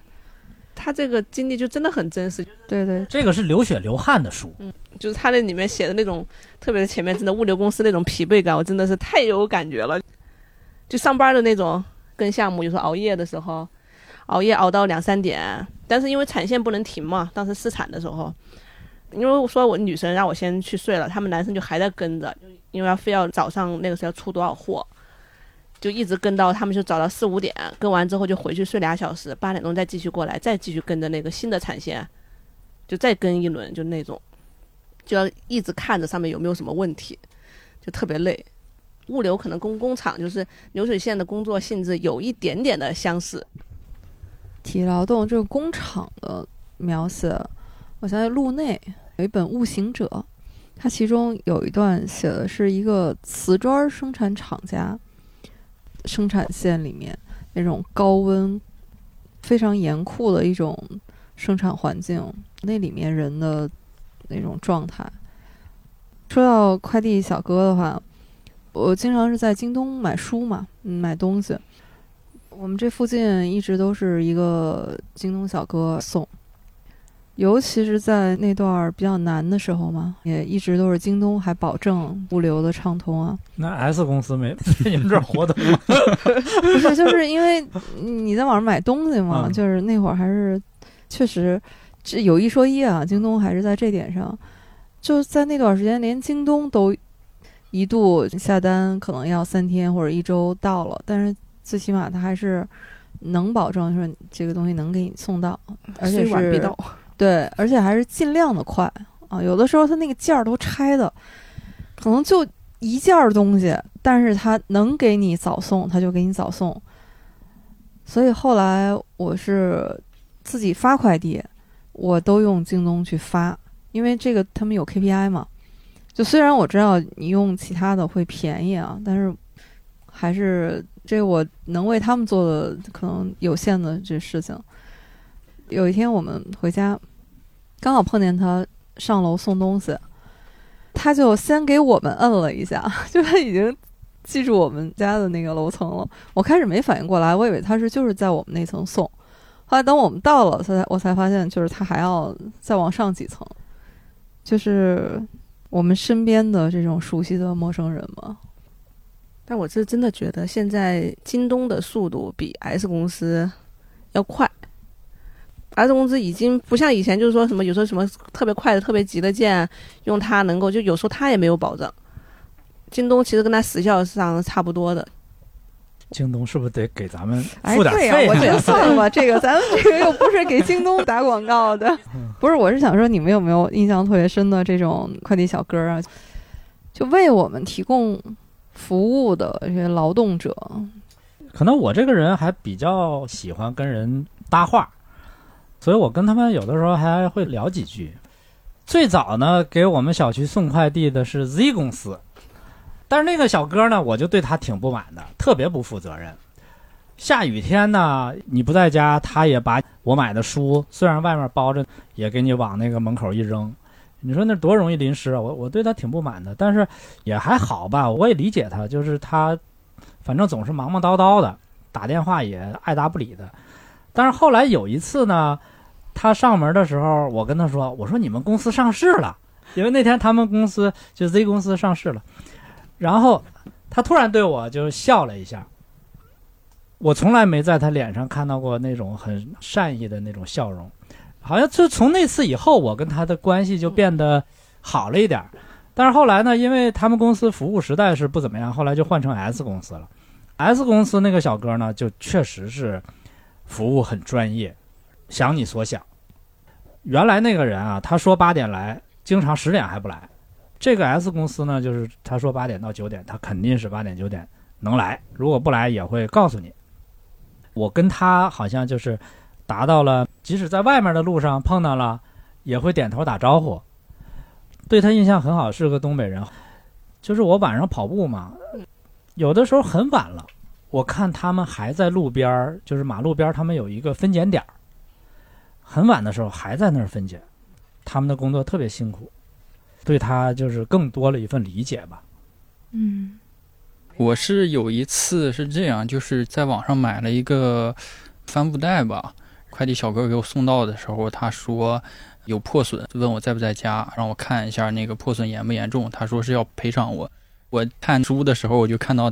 他这个经历就真的很真实，对对这个是流血流汗的书，嗯就是他那里面写的那种，特别是前面真的物流公司那种疲惫感，我真的是太有感觉了。就上班的那种跟项目，有时候熬夜的时候，熬夜熬到两三点，但是因为产线不能停嘛，当时试产的时候，因为我说我女生让我先去睡了，他们男生就还在跟着，因为要非要早上那个时候要出多少货，就一直跟到他们就找到四五点，跟完之后就回去睡俩小时，八点钟再继续过来，再继续跟着那个新的产线，就再跟一轮，就那种，就要一直看着上面有没有什么问题，就特别累。物流可能跟工厂就是流水线的工作性质有一点点的相似，体力劳动这个工厂的描写，我想起路内有一本《悟行者》，它其中有一段写的是一个瓷砖生产厂家生产线里面那种高温、非常严酷的一种生产环境，那里面人的那种状态。说到快递小哥的话，我经常是在京东买书嘛，嗯买东西。我们这附近一直都是一个京东小哥送，尤其是在那段儿比较难的时候嘛，也一直都是京东还保证物流的畅通啊。那 S 公司没在 你们这儿活动吗？不是，就是因为你在网上买东西嘛，嗯就是那会儿还是确实这有一说一啊，京东还是在这点上，就在那段时间，连京东都一度下单可能要三天或者一周到了，但是最起码它还是能保证说这个东西能给你送到，而且是。对，而且还是尽量的快啊。有的时候它那个件儿都拆的，可能就一件儿东西，但是它能给你早送，它就给你早送。所以后来我是自己发快递，我都用京东去发，因为这个他们有 KPI 嘛。就虽然我知道你用其他的会便宜啊，但是还是这我能为他们做的可能有限的这事情。有一天我们回家，刚好碰见他上楼送东西，他就先给我们摁了一下，就他已经记住我们家的那个楼层了。我开始没反应过来，我以为他是就是在我们那层送，后来等我们到了，才我才发现就是他还要再往上几层，就是我们身边的这种熟悉的陌生人嘛。但我是真的觉得现在京东的速度比 S 公司要快。S 公司已经不像以前，就是说什么有时候什么特别快的、特别急的件，用它能够就有时候它也没有保障。京东其实跟它时效上差不多的。京东是不是得给咱们哎，付点对呀、费啊？我觉得 算了吧，这个咱们这个又不是给京东打广告的，不是，我是想说，你们有没有印象特别深的这种快递小哥啊？就为我们提供服务的这些劳动者，可能我这个人还比较喜欢跟人搭话，所以我跟他们有的时候还会聊几句。最早呢，给我们小区送快递的是 Z 公司，但是那个小哥呢，我就对他挺不满的，特别不负责任。下雨天呢，你不在家，他也把我买的书，虽然外面包着，也给你往那个门口一扔。你说那多容易淋湿啊！我我对他挺不满的，但是也还好吧，我也理解他，就是他反正总是忙忙叨叨的，打电话也爱答不理的。但是后来有一次呢，他上门的时候，我跟他说：“我说你们公司上市了，因为那天他们公司就 Z 公司上市了。”然后他突然对我就笑了一下，我从来没在他脸上看到过那种很善意的那种笑容，好像就从那次以后，我跟他的关系就变得好了一点儿。但是后来呢，因为他们公司服务实在是不怎么样，后来就换成 S 公司了。S 公司那个小哥呢，就确实是服务很专业，想你所想。原来那个人啊，他说八点来，经常十点还不来。这个 S 公司呢，就是他说八点到九点，他肯定是八点九点能来，如果不来也会告诉你。我跟他好像就是达到了，即使在外面的路上碰到了，也会点头打招呼。对他印象很好，是个东北人。就是我晚上跑步嘛，有的时候很晚了，我看他们还在路边儿，就是马路边儿，他们有一个分拣点儿，很晚的时候还在那儿分拣，他们的工作特别辛苦，对他就是更多了一份理解吧。嗯我是有一次是这样，就是在网上买了一个帆布袋吧，快递小哥给我送到的时候，他说有破损，问我在不在家，让我看一下那个破损严不严重。他说是要赔偿我。我看书的时候，我就看到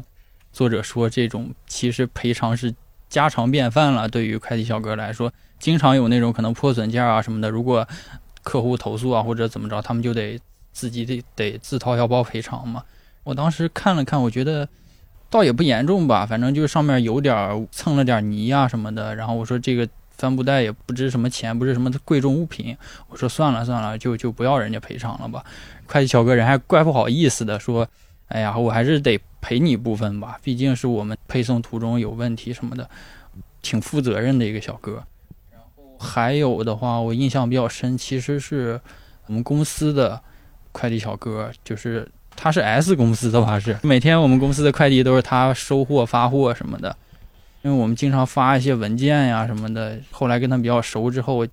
作者说这种其实赔偿是家常便饭了，对于快递小哥来说，经常有那种可能破损件啊什么的，如果客户投诉啊或者怎么着，他们就得自己得得自掏腰包赔偿嘛。我当时看了看，我觉得倒也不严重吧，反正就是上面有点蹭了点泥啊什么的。然后我说这个帆布袋也不值什么钱，不是什么贵重物品。我说算了算了，就就不要人家赔偿了吧。快递小哥人还怪不好意思的说：“哎呀，我还是得赔你一部分吧，毕竟是我们配送途中有问题什么的，挺负责任的一个小哥。”然后还有的话，我印象比较深，其实是我们公司的快递小哥，就是。他是 S 公司的吧？是每天我们公司的快递都是他收货发货什么的，因为我们经常发一些文件呀什么的。后来跟他比较熟之后，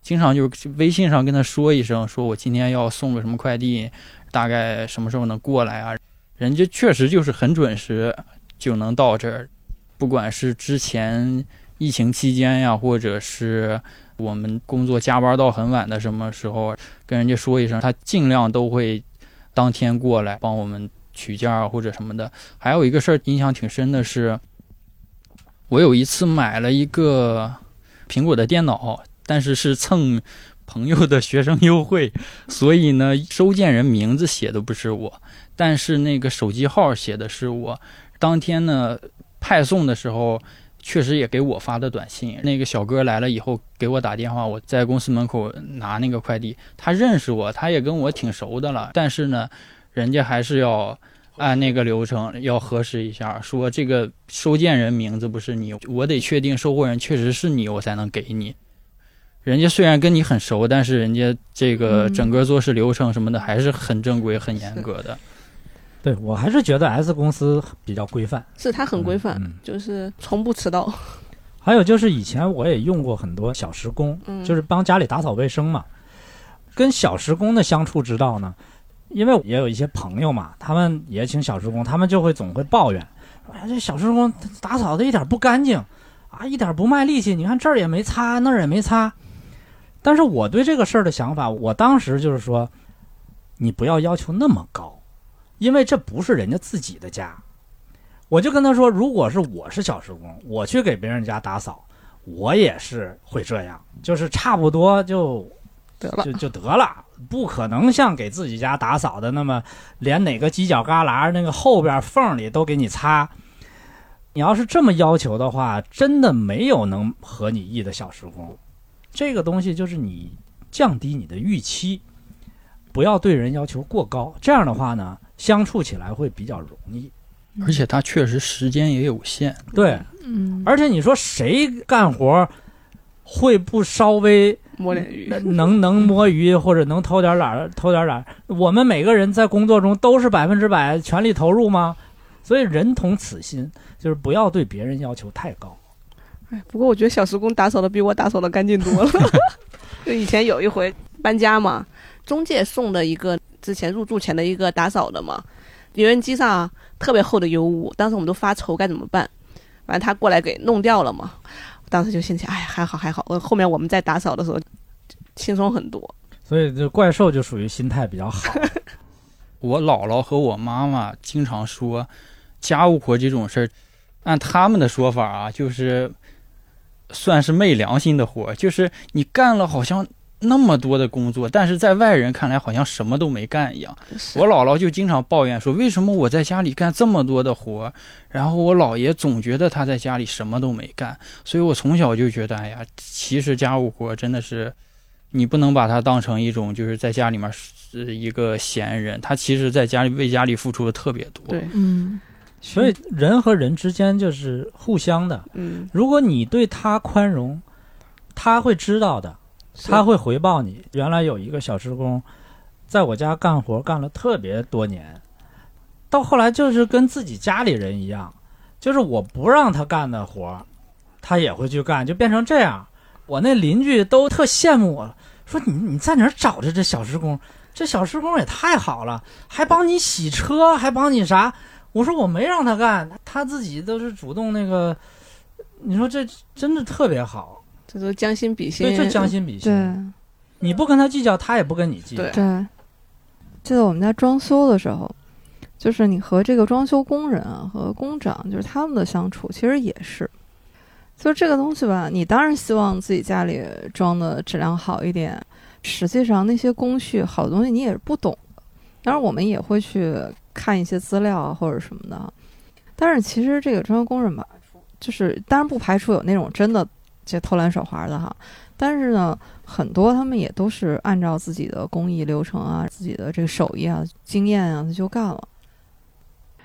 经常就是微信上跟他说一声，说我今天要送个什么快递，大概什么时候能过来啊？人家确实就是很准时就能到这儿，不管是之前疫情期间呀，或者是我们工作加班到很晚的什么时候，跟人家说一声，他尽量都会。当天过来帮我们取件或者什么的。还有一个事儿印象挺深的是，我有一次买了一个苹果的电脑，但是是蹭朋友的学生优惠，所以呢收件人名字写的不是我，但是那个手机号写的是我。当天呢派送的时候确实也给我发的短信。那个小哥来了以后给我打电话，我在公司门口拿那个快递，他认识我，他也跟我挺熟的了，但是呢，人家还是要按那个流程要核实一下，说这个收件人名字不是你，我得确定收货人确实是你，我才能给你。人家虽然跟你很熟，但是人家这个嗯整个做事流程什么的还是很正规、很严格的。对我还是觉得 S 公司比较规范，是他很规范，嗯嗯就是从不迟到。还有就是以前我也用过很多小时工，嗯就是帮家里打扫卫生嘛。跟小时工的相处之道呢，因为也有一些朋友嘛，他们也请小时工，他们就会总会抱怨，说哎这小时工打扫的一点不干净啊，一点不卖力气，你看这儿也没擦，那儿也没擦。但是我对这个事儿的想法，我当时就是说，你不要要求那么高，因为这不是人家自己的家。我就跟他说，如果是我是小时工，我去给别人家打扫，我也是会这样，就是差不多就得了就就得了，不可能像给自己家打扫的那么连哪个犄角旮旯、那个后边缝里都给你擦。你要是这么要求的话，真的没有能合你意的小时工。这个东西就是你降低你的预期，不要对人要求过高。这样的话呢，相处起来会比较容易。而且他确实时间也有限，对，嗯，而且你说谁干活会不稍微摸点鱼，能能摸鱼或者能偷点懒儿偷点懒儿？我们每个人在工作中都是百分之百全力投入吗？所以人同此心，就是不要对别人要求太高。哎，不过我觉得小时工打扫的比我打扫的干净多了。就以前有一回搬家嘛，中介送的一个之前入住前的一个打扫的嘛，油烟机上特别厚的油污，当时我们都发愁该怎么办。反正他过来给弄掉了嘛，当时就心想，哎，还好还好。我后面我们在打扫的时候轻松很多。所以这怪兽就属于心态比较好。我姥姥和我妈妈经常说，家务活这种事儿，按他们的说法啊，就是算是昧良心的活，就是你干了好像那么多的工作，但是在外人看来好像什么都没干一样。我姥姥就经常抱怨说，为什么我在家里干这么多的活，然后我姥爷总觉得他在家里什么都没干，所以我从小就觉得，哎呀，其实家务活真的是。你不能把它当成一种就是在家里面是一个闲人，他其实在家里为家里付出的特别多。对，嗯，所以人和人之间就是互相的。嗯，如果你对他宽容，他会知道的，是他会回报你。原来有一个小时工，在我家干活干了特别多年，到后来就是跟自己家里人一样，就是我不让他干的活，他也会去干，就变成这样。我那邻居都特羡慕我，说你你在哪儿找着这小时工？这小时工也太好了，还帮你洗车，还帮你啥？我说我没让他干，他自己都是主动那个。你说这真的特别好，这都将心比心，对，就将心比心。对你不跟他计较，他也不跟你计较。对对。记得我们家装修的时候，就是你和这个装修工人啊和工长，就是他们的相处，其实也是，就是这个东西吧，你当然希望自己家里装的质量好一点，实际上那些工序好东西你也是不懂的，当然我们也会去看一些资料啊或者什么的，但是其实这个装修工人吧，就是当然不排除有那种真的这偷懒手滑的哈，但是呢，很多他们也都是按照自己的工艺流程啊、自己的这个手艺啊、经验啊，他就干了。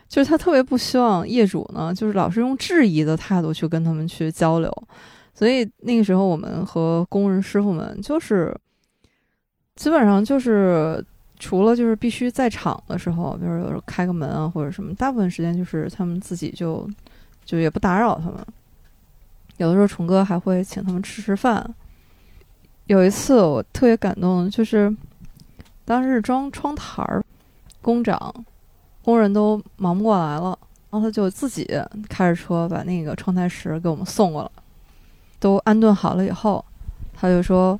就是他特别不希望业主呢，就是老是用质疑的态度去跟他们去交流，所以那个时候我们和工人师傅们就是基本上就是除了就是必须在场的时候，比如有时候开个门啊或者什么，大部分时间就是他们自己就就也不打扰他们。有的时候虫哥还会请他们吃吃饭。有一次我特别感动，就是当时装窗台儿，工长工人都忙不过来了，然后他就自己开着车把那个窗台石给我们送过来，都安顿好了以后，他就说：“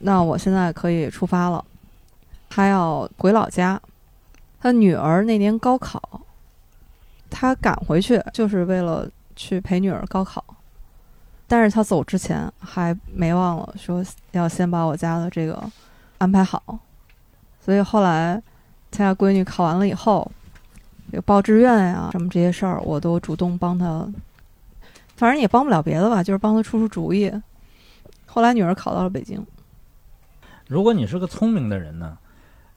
那我现在可以出发了。”他要回老家，他女儿那年高考，他赶回去就是为了去陪女儿高考。但是他走之前还没忘了说要先把我家的这个安排好，所以后来他家闺女考完了以后，这个报志愿呀、什么这些事儿，我都主动帮他反正也帮不了别的吧，就是帮他出出主意。后来女儿考到了北京，如果你是个聪明的人呢，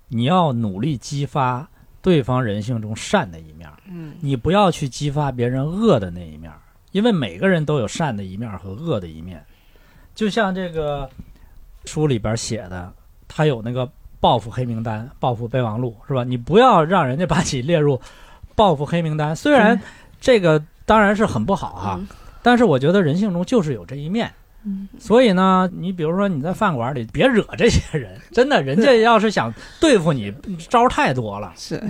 你要努力激发对方人性中善的一面儿，嗯，你不要去激发别人恶的那一面儿，因为每个人都有善的一面和恶的一面。就像这个书里边写的，他有那个报复黑名单、报复备忘录，是吧？你不要让人家把你列入报复黑名单，虽然这个当然是很不好哈，嗯但是我觉得人性中就是有这一面。嗯，所以呢，你比如说你在饭馆里别惹这些人，真的，人家要是想对付你，招太多了。是，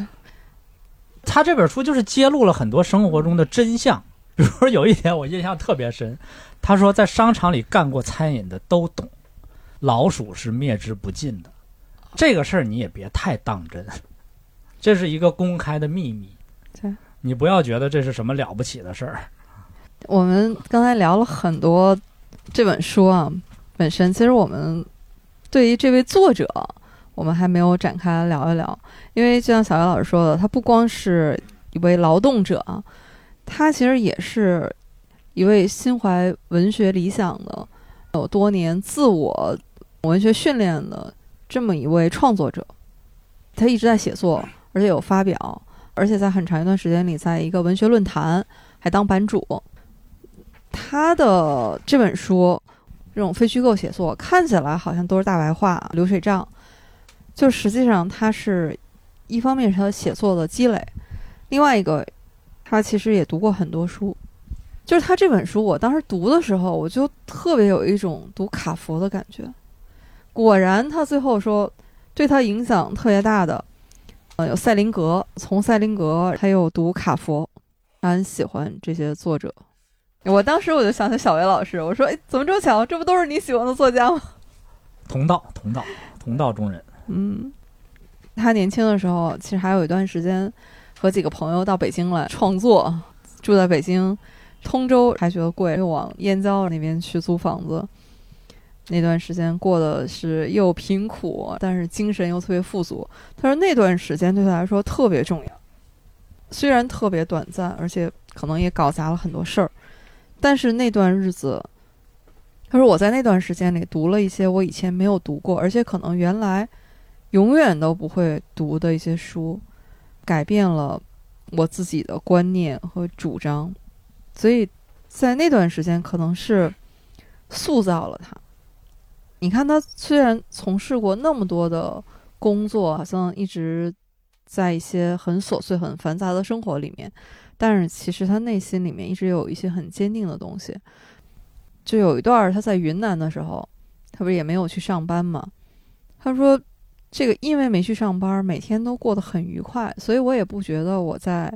他这本书就是揭露了很多生活中的真相。比如说有一点我印象特别深，他说在商场里干过餐饮的都懂，老鼠是灭之不尽的。这个事儿你也别太当真，这是一个公开的秘密对。你不要觉得这是什么了不起的事儿。我们刚才聊了很多这本书啊，本身其实我们对于这位作者，我们还没有展开来聊一聊，因为就像小姚老师说的，他不光是一位劳动者啊，他其实也是一位心怀文学理想的、有多年自我文学训练的这么一位创作者。他一直在写作，而且有发表，而且在很长一段时间里，在一个文学论坛还当版主。他的这本书，这种非虚构写作看起来好像都是大白话、流水账，就实际上他是一方面是他写作的积累，另外一个他其实也读过很多书。就是他这本书，我当时读的时候，我就特别有一种读卡佛的感觉。果然，他最后说对他影响特别大的，呃，有塞林格，从塞林格他又读卡佛，他很喜欢这些作者。我当时我就想起小维老师，我说：“哎，怎么这么巧？这不都是你喜欢的作家吗同道，同道，同道中人。？”嗯，他年轻的时候，其实还有一段时间和几个朋友到北京来创作，住在北京通州，还觉得贵，又往燕郊那边去租房子。那段时间过的是又贫苦，但是精神又特别富足。他说那段时间对他来说特别重要，虽然特别短暂，而且可能也搞砸了很多事儿，但是那段日子，他说我在那段时间里读了一些我以前没有读过，而且可能原来永远都不会读的一些书，改变了我自己的观念和主张，所以在那段时间可能是塑造了他。你看，他虽然从事过那么多的工作，好像一直在一些很琐碎、很繁杂的生活里面，但是其实他内心里面一直有一些很坚定的东西。就有一段他在云南的时候，他不是也没有去上班吗？他说：“这个因为没去上班，每天都过得很愉快，所以我也不觉得我在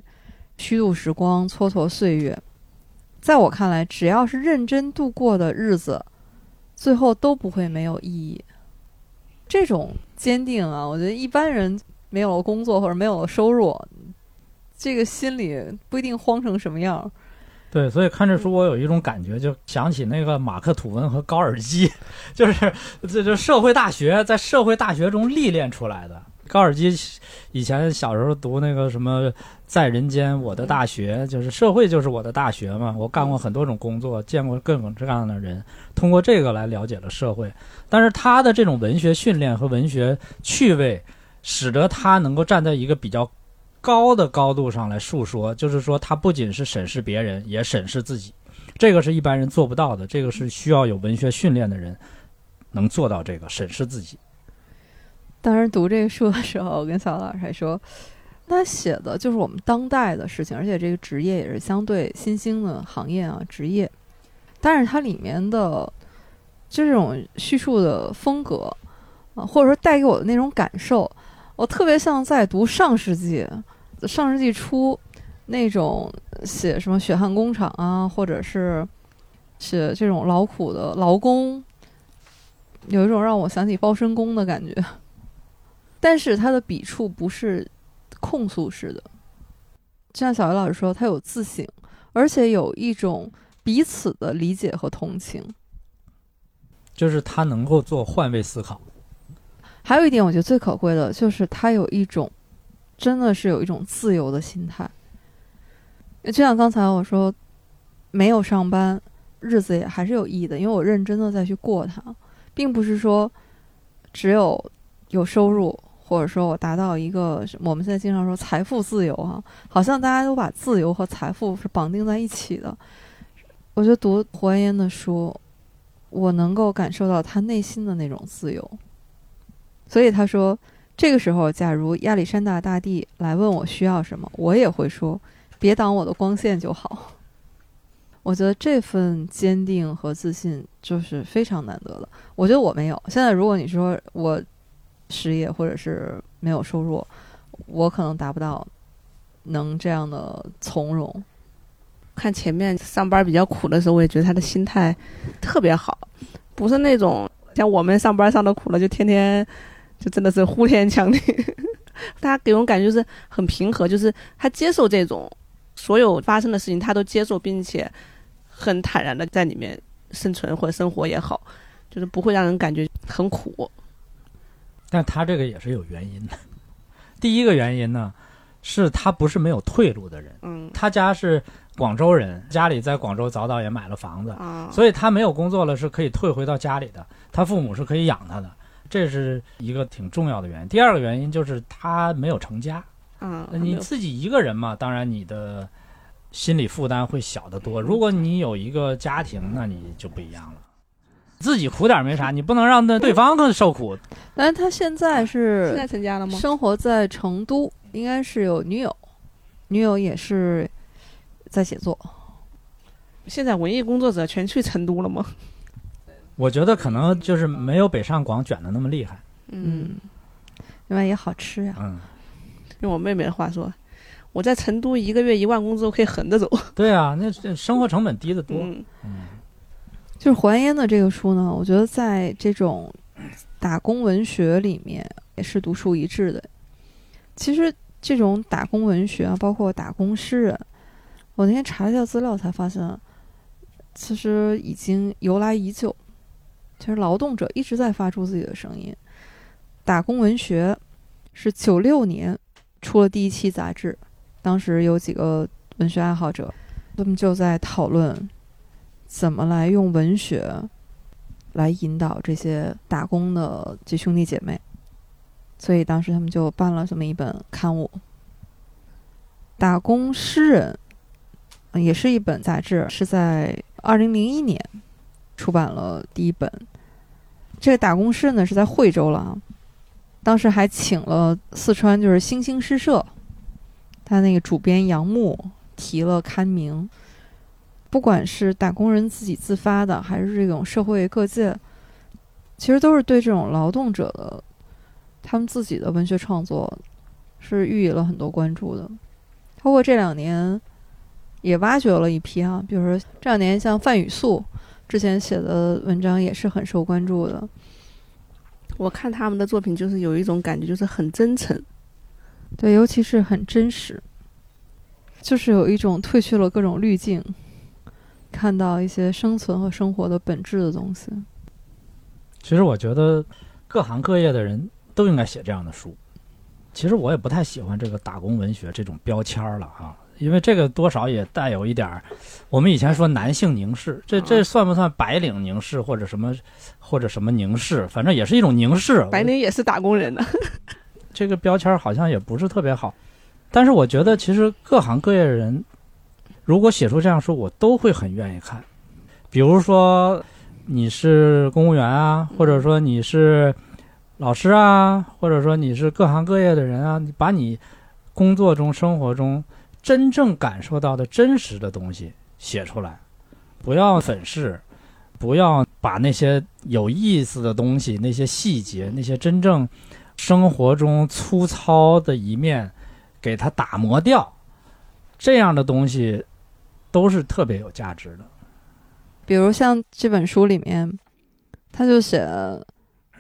虚度时光、蹉跎岁月。在我看来，只要是认真度过的日子，最后都不会没有意义。这种坚定啊，我觉得一般人没有了工作或者没有了收入，这个心里不一定慌成什么样。对，所以看这书，我有一种感觉，就想起那个马克吐温和高尔基，就是这就社会大学在社会大学中历练出来的。高尔基以前小时候读那个什么“在人间我的大学”，就是社会就是我的大学嘛。我干过很多种工作，见过各种各样的人，通过这个来了解了社会。但是他的这种文学训练和文学趣味，使得他能够站在一个比较高的高度上来述说，就是说他不仅是审视别人，也审视自己，这个是一般人做不到的，这个是需要有文学训练的人能做到这个审视自己。当时读这个书的时候，我跟小老师还说，他写的就是我们当代的事情，而且这个职业也是相对新兴的行业啊，职业。但是它里面的这种叙述的风格啊，或者说带给我的那种感受，我特别像在读上世纪、上世纪初那种写什么血汗工厂啊，或者是写这种劳苦的劳工，有一种让我想起包身工的感觉。但是他的笔触不是控诉式的，就像小鱼老师说，他有自省，而且有一种彼此的理解和同情。就是他能够做换位思考。还有一点，我觉得最可贵的就是他有一种，真的是有一种自由的心态。就像刚才我说，没有上班，日子也还是有意义的，因为我认真的再去过它，并不是说只有有收入，或者说我达到一个我们现在经常说财富自由哈、好像大家都把自由和财富是绑定在一起的。我觉得读胡安烟的书，我能够感受到他内心的那种自由。所以他说，这个时候，假如亚历山大大帝来问我需要什么，我也会说，别挡我的光线就好。我觉得这份坚定和自信就是非常难得的。我觉得我没有。现在如果你说我失业或者是没有收入，我可能达不到能这样的从容。看前面上班比较苦的时候，我也觉得他的心态特别好，不是那种像我们上班上的苦了，就天天就真的是呼天抢地。他给我感觉就是很平和，就是他接受这种所有发生的事情，他都接受，并且很坦然的在里面生存或者生活也好，就是不会让人感觉很苦。但他这个也是有原因的。第一个原因呢，是他不是没有退路的人，嗯他家是广州人，家里在广州早早也买了房子，啊，所以他没有工作了是可以退回到家里的，他父母是可以养他的，这是一个挺重要的原因。第二个原因就是他没有成家，嗯，你自己一个人嘛，当然你的心理负担会小得多。如果你有一个家庭，那你就不一样了。自己苦点没啥，你不能让那对方更受苦。但是他现在是现在成家了吗？生活在成都，应该是有女友，女友也是在写作。现在文艺工作者全去成都了吗？我觉得可能就是没有北上广卷的那么厉害。嗯，另外也好吃呀。嗯，用我妹妹的话说，我在成都一个月一万工资，我可以横着走。对啊，那这生活成本低得多。嗯嗯就是还烟的这个书呢，我觉得在这种打工文学里面也是独树一帜的。其实这种打工文学啊，包括打工诗人，我那天查了一下资料才发现，其实已经由来已久。其实劳动者一直在发出自己的声音。打工文学是九六年出了第一期杂志，当时有几个文学爱好者，他们就在讨论。怎么来用文学来引导这些打工的这兄弟姐妹？所以当时他们就办了这么一本刊物，《打工诗人》，也是一本杂志，是在二零零一年出版了第一本。这个《打工诗》呢是在惠州了啊，当时还请了四川就是星星诗社，他那个主编杨牧提了刊名。不管是打工人自己自发的，还是这种社会各界，其实都是对这种劳动者的他们自己的文学创作是予以了很多关注的。包括这两年也挖掘了一批啊，比如说这两年像范雨素之前写的文章也是很受关注的。我看他们的作品，就是有一种感觉，就是很真诚。对，尤其是很真实，就是有一种褪去了各种滤镜。看到一些生存和生活的本质的东西。其实我觉得各行各业的人都应该写这样的书。其实我也不太喜欢这个打工文学这种标签了啊，因为这个多少也带有一点儿，我们以前说男性凝视，这这算不算白领凝视或者什么或者什么凝视？反正也是一种凝视。白领也是打工人的，这个标签好像也不是特别好。但是我觉得其实各行各业的人。如果写出这样书，我都会很愿意看。比如说，你是公务员啊，或者说你是老师啊，或者说你是各行各业的人啊，你把你工作中、生活中真正感受到的真实的东西写出来，不要粉饰，不要把那些有意思的东西、那些细节、那些真正生活中粗糙的一面给它打磨掉。这样的东西。都是特别有价值的，比如像这本书里面，他就写，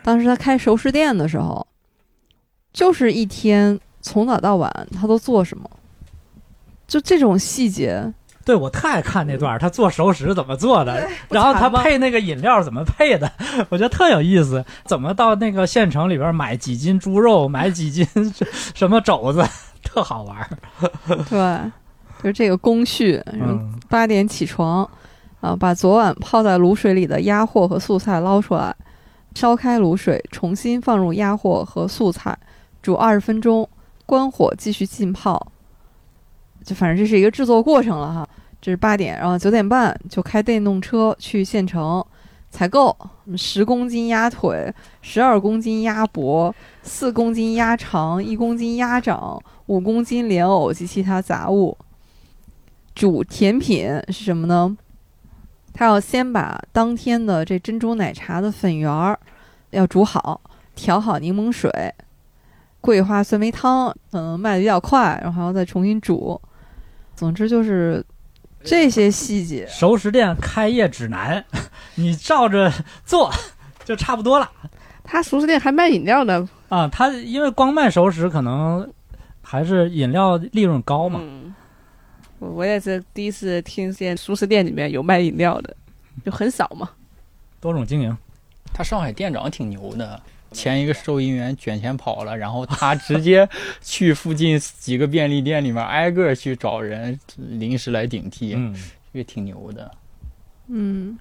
当时他开熟食店的时候，就是一天从早到晚他都做什么，就这种细节。对我特爱看那段，他做熟食怎么做的，然后他配那个饮料怎么配的，我觉得特有意思。怎么到那个县城里边买几斤猪肉，买几斤 什么肘子，特好玩。对。就是这个工序，嗯，八点起床，啊，把昨晚泡在卤水里的鸭货和素菜捞出来，烧开卤水，重新放入鸭货和素菜，煮二十分钟，关火继续浸泡。就反正这是一个制作过程了哈。这是八点，然后九点半就开电动车去县城采购十公斤鸭腿、十二公斤鸭脖、四公斤鸭肠、一公斤鸭掌、五公斤莲藕及其他杂物。煮甜品是什么呢？他要先把当天的这珍珠奶茶的粉圆儿要煮好，调好柠檬水、桂花酸梅汤，嗯，卖的比较快，然后还要再重新煮。总之就是这些细节，熟食店开业指南，你照着做就差不多了他熟食店还卖饮料呢，啊。他因为光卖熟食，可能还是饮料利润高嘛。嗯，我我也是第一次听见熟食店里面有卖饮料的，就很少嘛。多种经营，他上海店长挺牛的，前一个收银员卷钱跑了，然后他直接去附近几个便利店里面挨个去找人临时来顶替，嗯，这个挺牛的。嗯，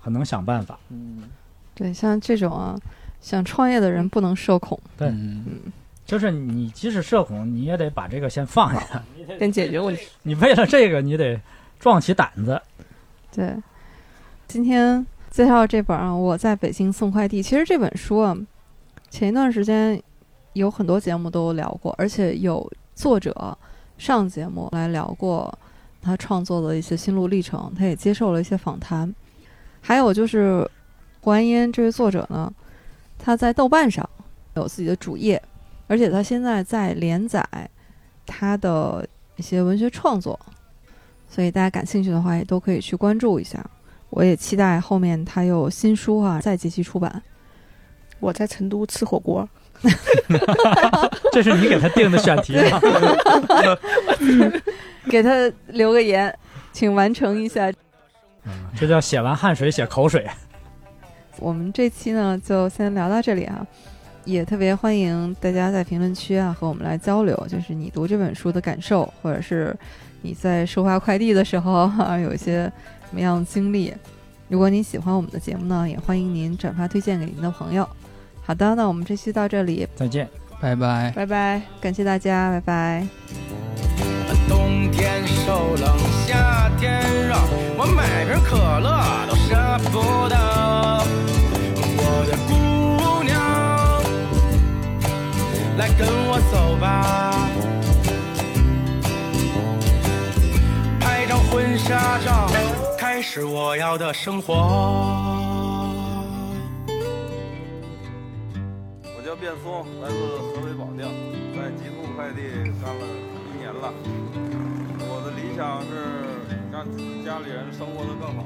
很能想办法。嗯，对，像这种啊，想创业的人不能社恐。对嗯就是你即使社恐，你也得把这个先放下。先解决问题。你为了这个，你得壮起胆子。对，今天介绍这本啊，《我在北京送快递》。其实这本书啊，前一段时间有很多节目都聊过，而且有作者上节目来聊过他创作的一些心路历程，他也接受了一些访谈。还有就是胡安烟这位作者呢，他在豆瓣上有自己的主页，而且他现在在连载他的一些文学创作，所以大家感兴趣的话也都可以去关注一下。我也期待后面他有新书啊再继续出版。我在成都吃火锅，这是你给他定的选题吗？给他留个言，请完成一下。这叫写完汗水写口水。我们这期呢就先聊到这里啊，也特别欢迎大家在评论区啊和我们来交流，就是你读这本书的感受，或者是你在收发快递的时候啊有一些什么样的经历。如果您喜欢我们的节目呢，也欢迎您转发推荐给您的朋友。好的，那我们这期到这里，再见。拜拜。拜拜。感谢大家，拜拜。冬天受冷，夏天热，我买瓶可乐都舍不得。我的姑娘，来跟我走吧，拍张婚纱照，开始我要的生活。我叫卞松，来自河北保定，在极速快递干了一年了。我的理想是让家里人生活的更好，